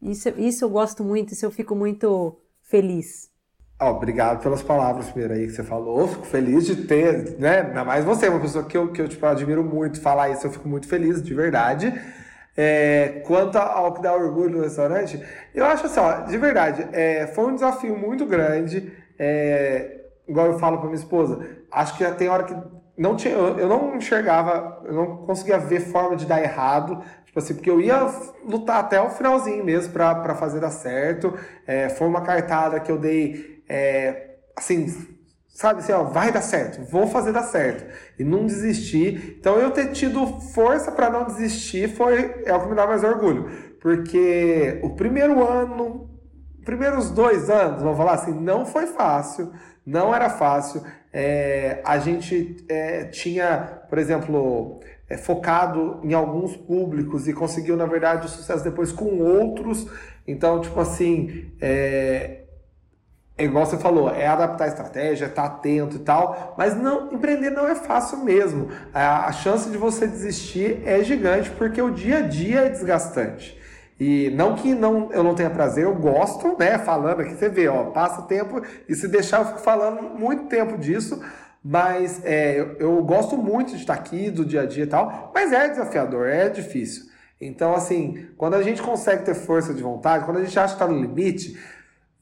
isso, isso eu gosto muito, isso eu fico muito feliz. Oh, obrigado pelas palavras primeiro aí que você falou. Fico feliz de ter, né? Ainda mais você, uma pessoa que eu, que eu tipo, admiro muito falar isso, eu fico muito feliz, de verdade. É, quanto ao que dá orgulho no restaurante, eu acho assim, ó, de verdade, é, foi um desafio muito grande. É, igual eu falo para minha esposa, acho que tem hora que não tinha, eu não enxergava, eu não conseguia ver forma de dar errado. Tipo assim, porque eu ia lutar até o finalzinho mesmo para fazer dar certo. É, foi uma cartada que eu dei é, assim, sabe assim, ó, vai dar certo, vou fazer dar certo e não desistir. Então eu ter tido força para não desistir foi é o que me dá mais orgulho, porque o primeiro ano, primeiros dois anos, vamos falar assim, não foi fácil, não era fácil. É, a gente é, tinha, por exemplo, é, focado em alguns públicos e conseguiu, na verdade, o sucesso depois com outros. Então, tipo assim, é, é igual você falou, é adaptar a estratégia, estar tá atento e tal, mas não empreender não é fácil mesmo. A, a chance de você desistir é gigante porque o dia a dia é desgastante. E não que não, eu não tenha prazer, eu gosto, né? Falando aqui, você vê, ó, passa tempo e se deixar eu fico falando muito tempo disso, mas é, eu, eu gosto muito de estar aqui, do dia a dia e tal, mas é desafiador, é difícil. Então, assim, quando a gente consegue ter força de vontade, quando a gente acha que está no limite,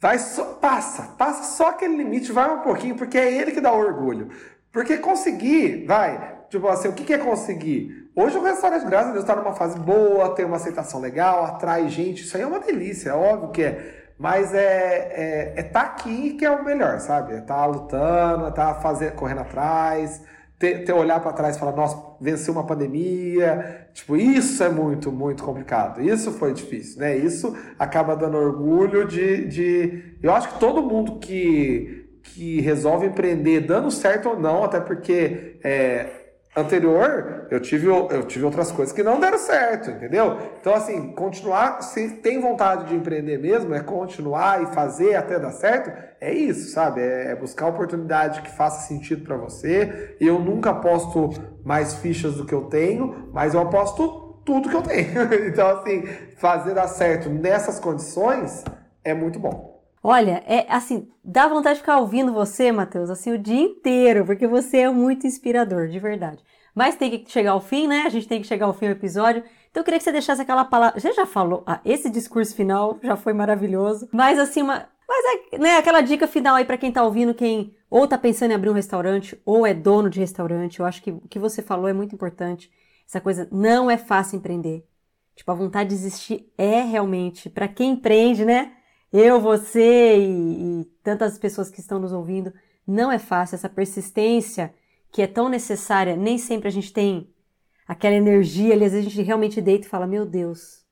Vai só, passa, passa só aquele limite, vai um pouquinho, porque é ele que dá orgulho. Porque conseguir, vai, tipo assim, o que, é conseguir? Hoje o restaurante, graças a Deus, está numa fase boa, tem uma aceitação legal, atrai gente, isso aí é uma delícia, é óbvio que é. Mas é, é, é tá aqui que é o melhor, sabe? É tá lutando, é tá fazendo, correndo atrás, ter, ter olhar para trás e falar, nossa, venceu uma pandemia. Tipo, isso é muito, muito complicado. Isso foi difícil, né? Isso acaba dando orgulho de. de... Eu acho que todo mundo que, que resolve empreender, dando certo ou não, até porque. É, anterior, eu tive, eu tive outras coisas que não deram certo, entendeu? Então, assim, continuar, se tem vontade de empreender mesmo, é continuar e fazer até dar certo, é isso, sabe? É, é buscar oportunidade que faça sentido para você. Eu nunca aposto mais fichas do que eu tenho, mas eu aposto tudo que eu tenho. então, assim, fazer dar certo nessas condições é muito bom. Olha, é assim, dá vontade de ficar ouvindo você, Matheus, assim, o dia inteiro, porque você é muito inspirador, de verdade. Mas tem que chegar ao fim, né? A gente tem que chegar ao fim do episódio. Então eu queria que você deixasse aquela palavra. Você já falou, ah, esse discurso final já foi maravilhoso. Mas assim, uma. Mas é, né, aquela dica final aí para quem tá ouvindo, quem ou tá pensando em abrir um restaurante, ou é dono de restaurante. Eu acho que o que você falou é muito importante. Essa coisa não é fácil empreender. Tipo, a vontade de existir é realmente, para quem empreende, né? Eu, você e, e tantas pessoas que estão nos ouvindo, não é fácil. Essa persistência que é tão necessária, nem sempre a gente tem aquela energia ali. Às vezes a gente realmente deita e fala: Meu Deus,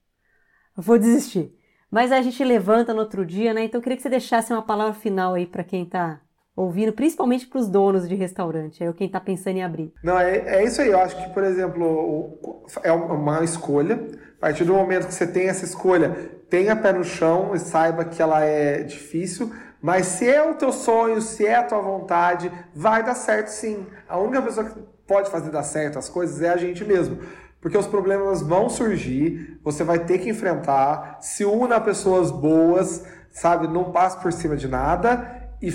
eu vou desistir. Mas a gente levanta no outro dia, né? Então eu queria que você deixasse uma palavra final aí para quem está ouvindo, principalmente para os donos de restaurante, é quem está pensando em abrir. Não, é, é isso aí. Eu acho que, por exemplo, é uma escolha. A partir do momento que você tem essa escolha, tenha pé no chão e saiba que ela é difícil, mas se é o teu sonho, se é a tua vontade, vai dar certo sim. A única pessoa que pode fazer dar certo as coisas é a gente mesmo. Porque os problemas vão surgir, você vai ter que enfrentar, se una a pessoas boas, sabe? Não passe por cima de nada e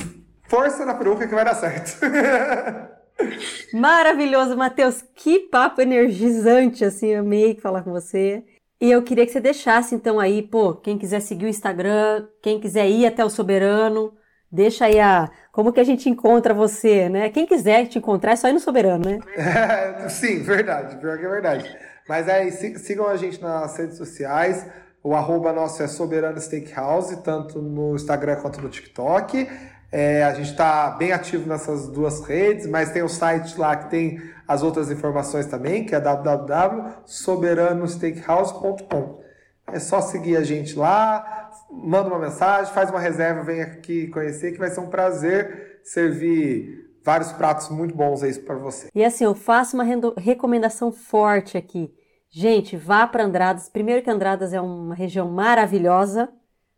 força na peruca que vai dar certo. Maravilhoso, Matheus. Que papo energizante, assim, amei falar com você. E eu queria que você deixasse então aí, pô, quem quiser seguir o Instagram, quem quiser ir até o Soberano, Deixa aí a. Como que a gente encontra você, né? Quem quiser te encontrar é só ir no Soberano, né? É, sim, verdade. Pior que é verdade. Mas aí, sigam a gente nas redes sociais. O arroba nosso é Soberano Steakhouse, tanto no Instagram quanto no TikTok. É, a gente está bem ativo nessas duas redes, mas tem o site lá que tem as outras informações também, que é www.soberanosteakhouse.com. É só seguir a gente lá, manda uma mensagem, faz uma reserva, vem aqui conhecer, que vai ser um prazer servir vários pratos muito bons aí para você. E assim, eu faço uma recomendação forte aqui. Gente, vá para Andradas. Primeiro que Andradas é uma região maravilhosa,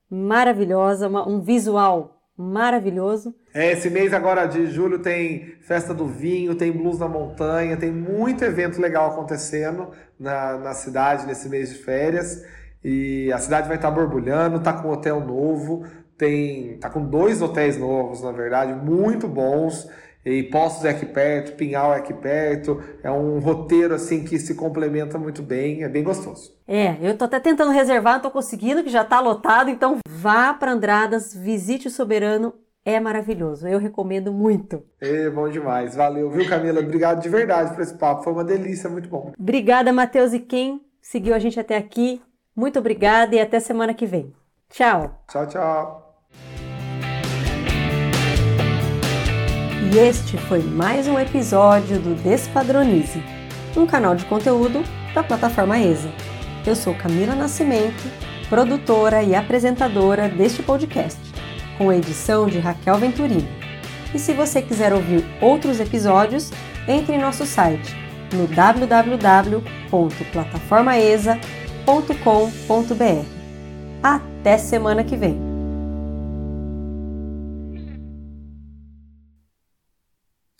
maravilhosa, uma, um visual maravilhoso. É, esse mês agora de julho tem festa do vinho, tem blues na montanha, tem muito evento legal acontecendo na, na cidade nesse mês de férias. E a cidade vai estar borbulhando, tá com hotel novo, tem tá com dois hotéis novos, na verdade, muito bons. E Postos é aqui perto, Pinhal é aqui perto. É um roteiro assim que se complementa muito bem, é bem gostoso. É, eu tô até tentando reservar, não tô conseguindo, que já tá lotado, então vá para Andradas, visite o Soberano, é maravilhoso. Eu recomendo muito. É bom demais. Valeu, viu, Camila? Obrigado de verdade por esse papo. Foi uma delícia, muito bom. Obrigada, Matheus e quem seguiu a gente até aqui. Muito obrigada e até semana que vem. Tchau. Tchau, tchau. E este foi mais um episódio do Despadronize, um canal de conteúdo da plataforma ESA. Eu sou Camila Nascimento, produtora e apresentadora deste podcast, com a edição de Raquel Venturini. E se você quiser ouvir outros episódios, entre em nosso site no www.plataformaesa.com.br. Até semana que vem!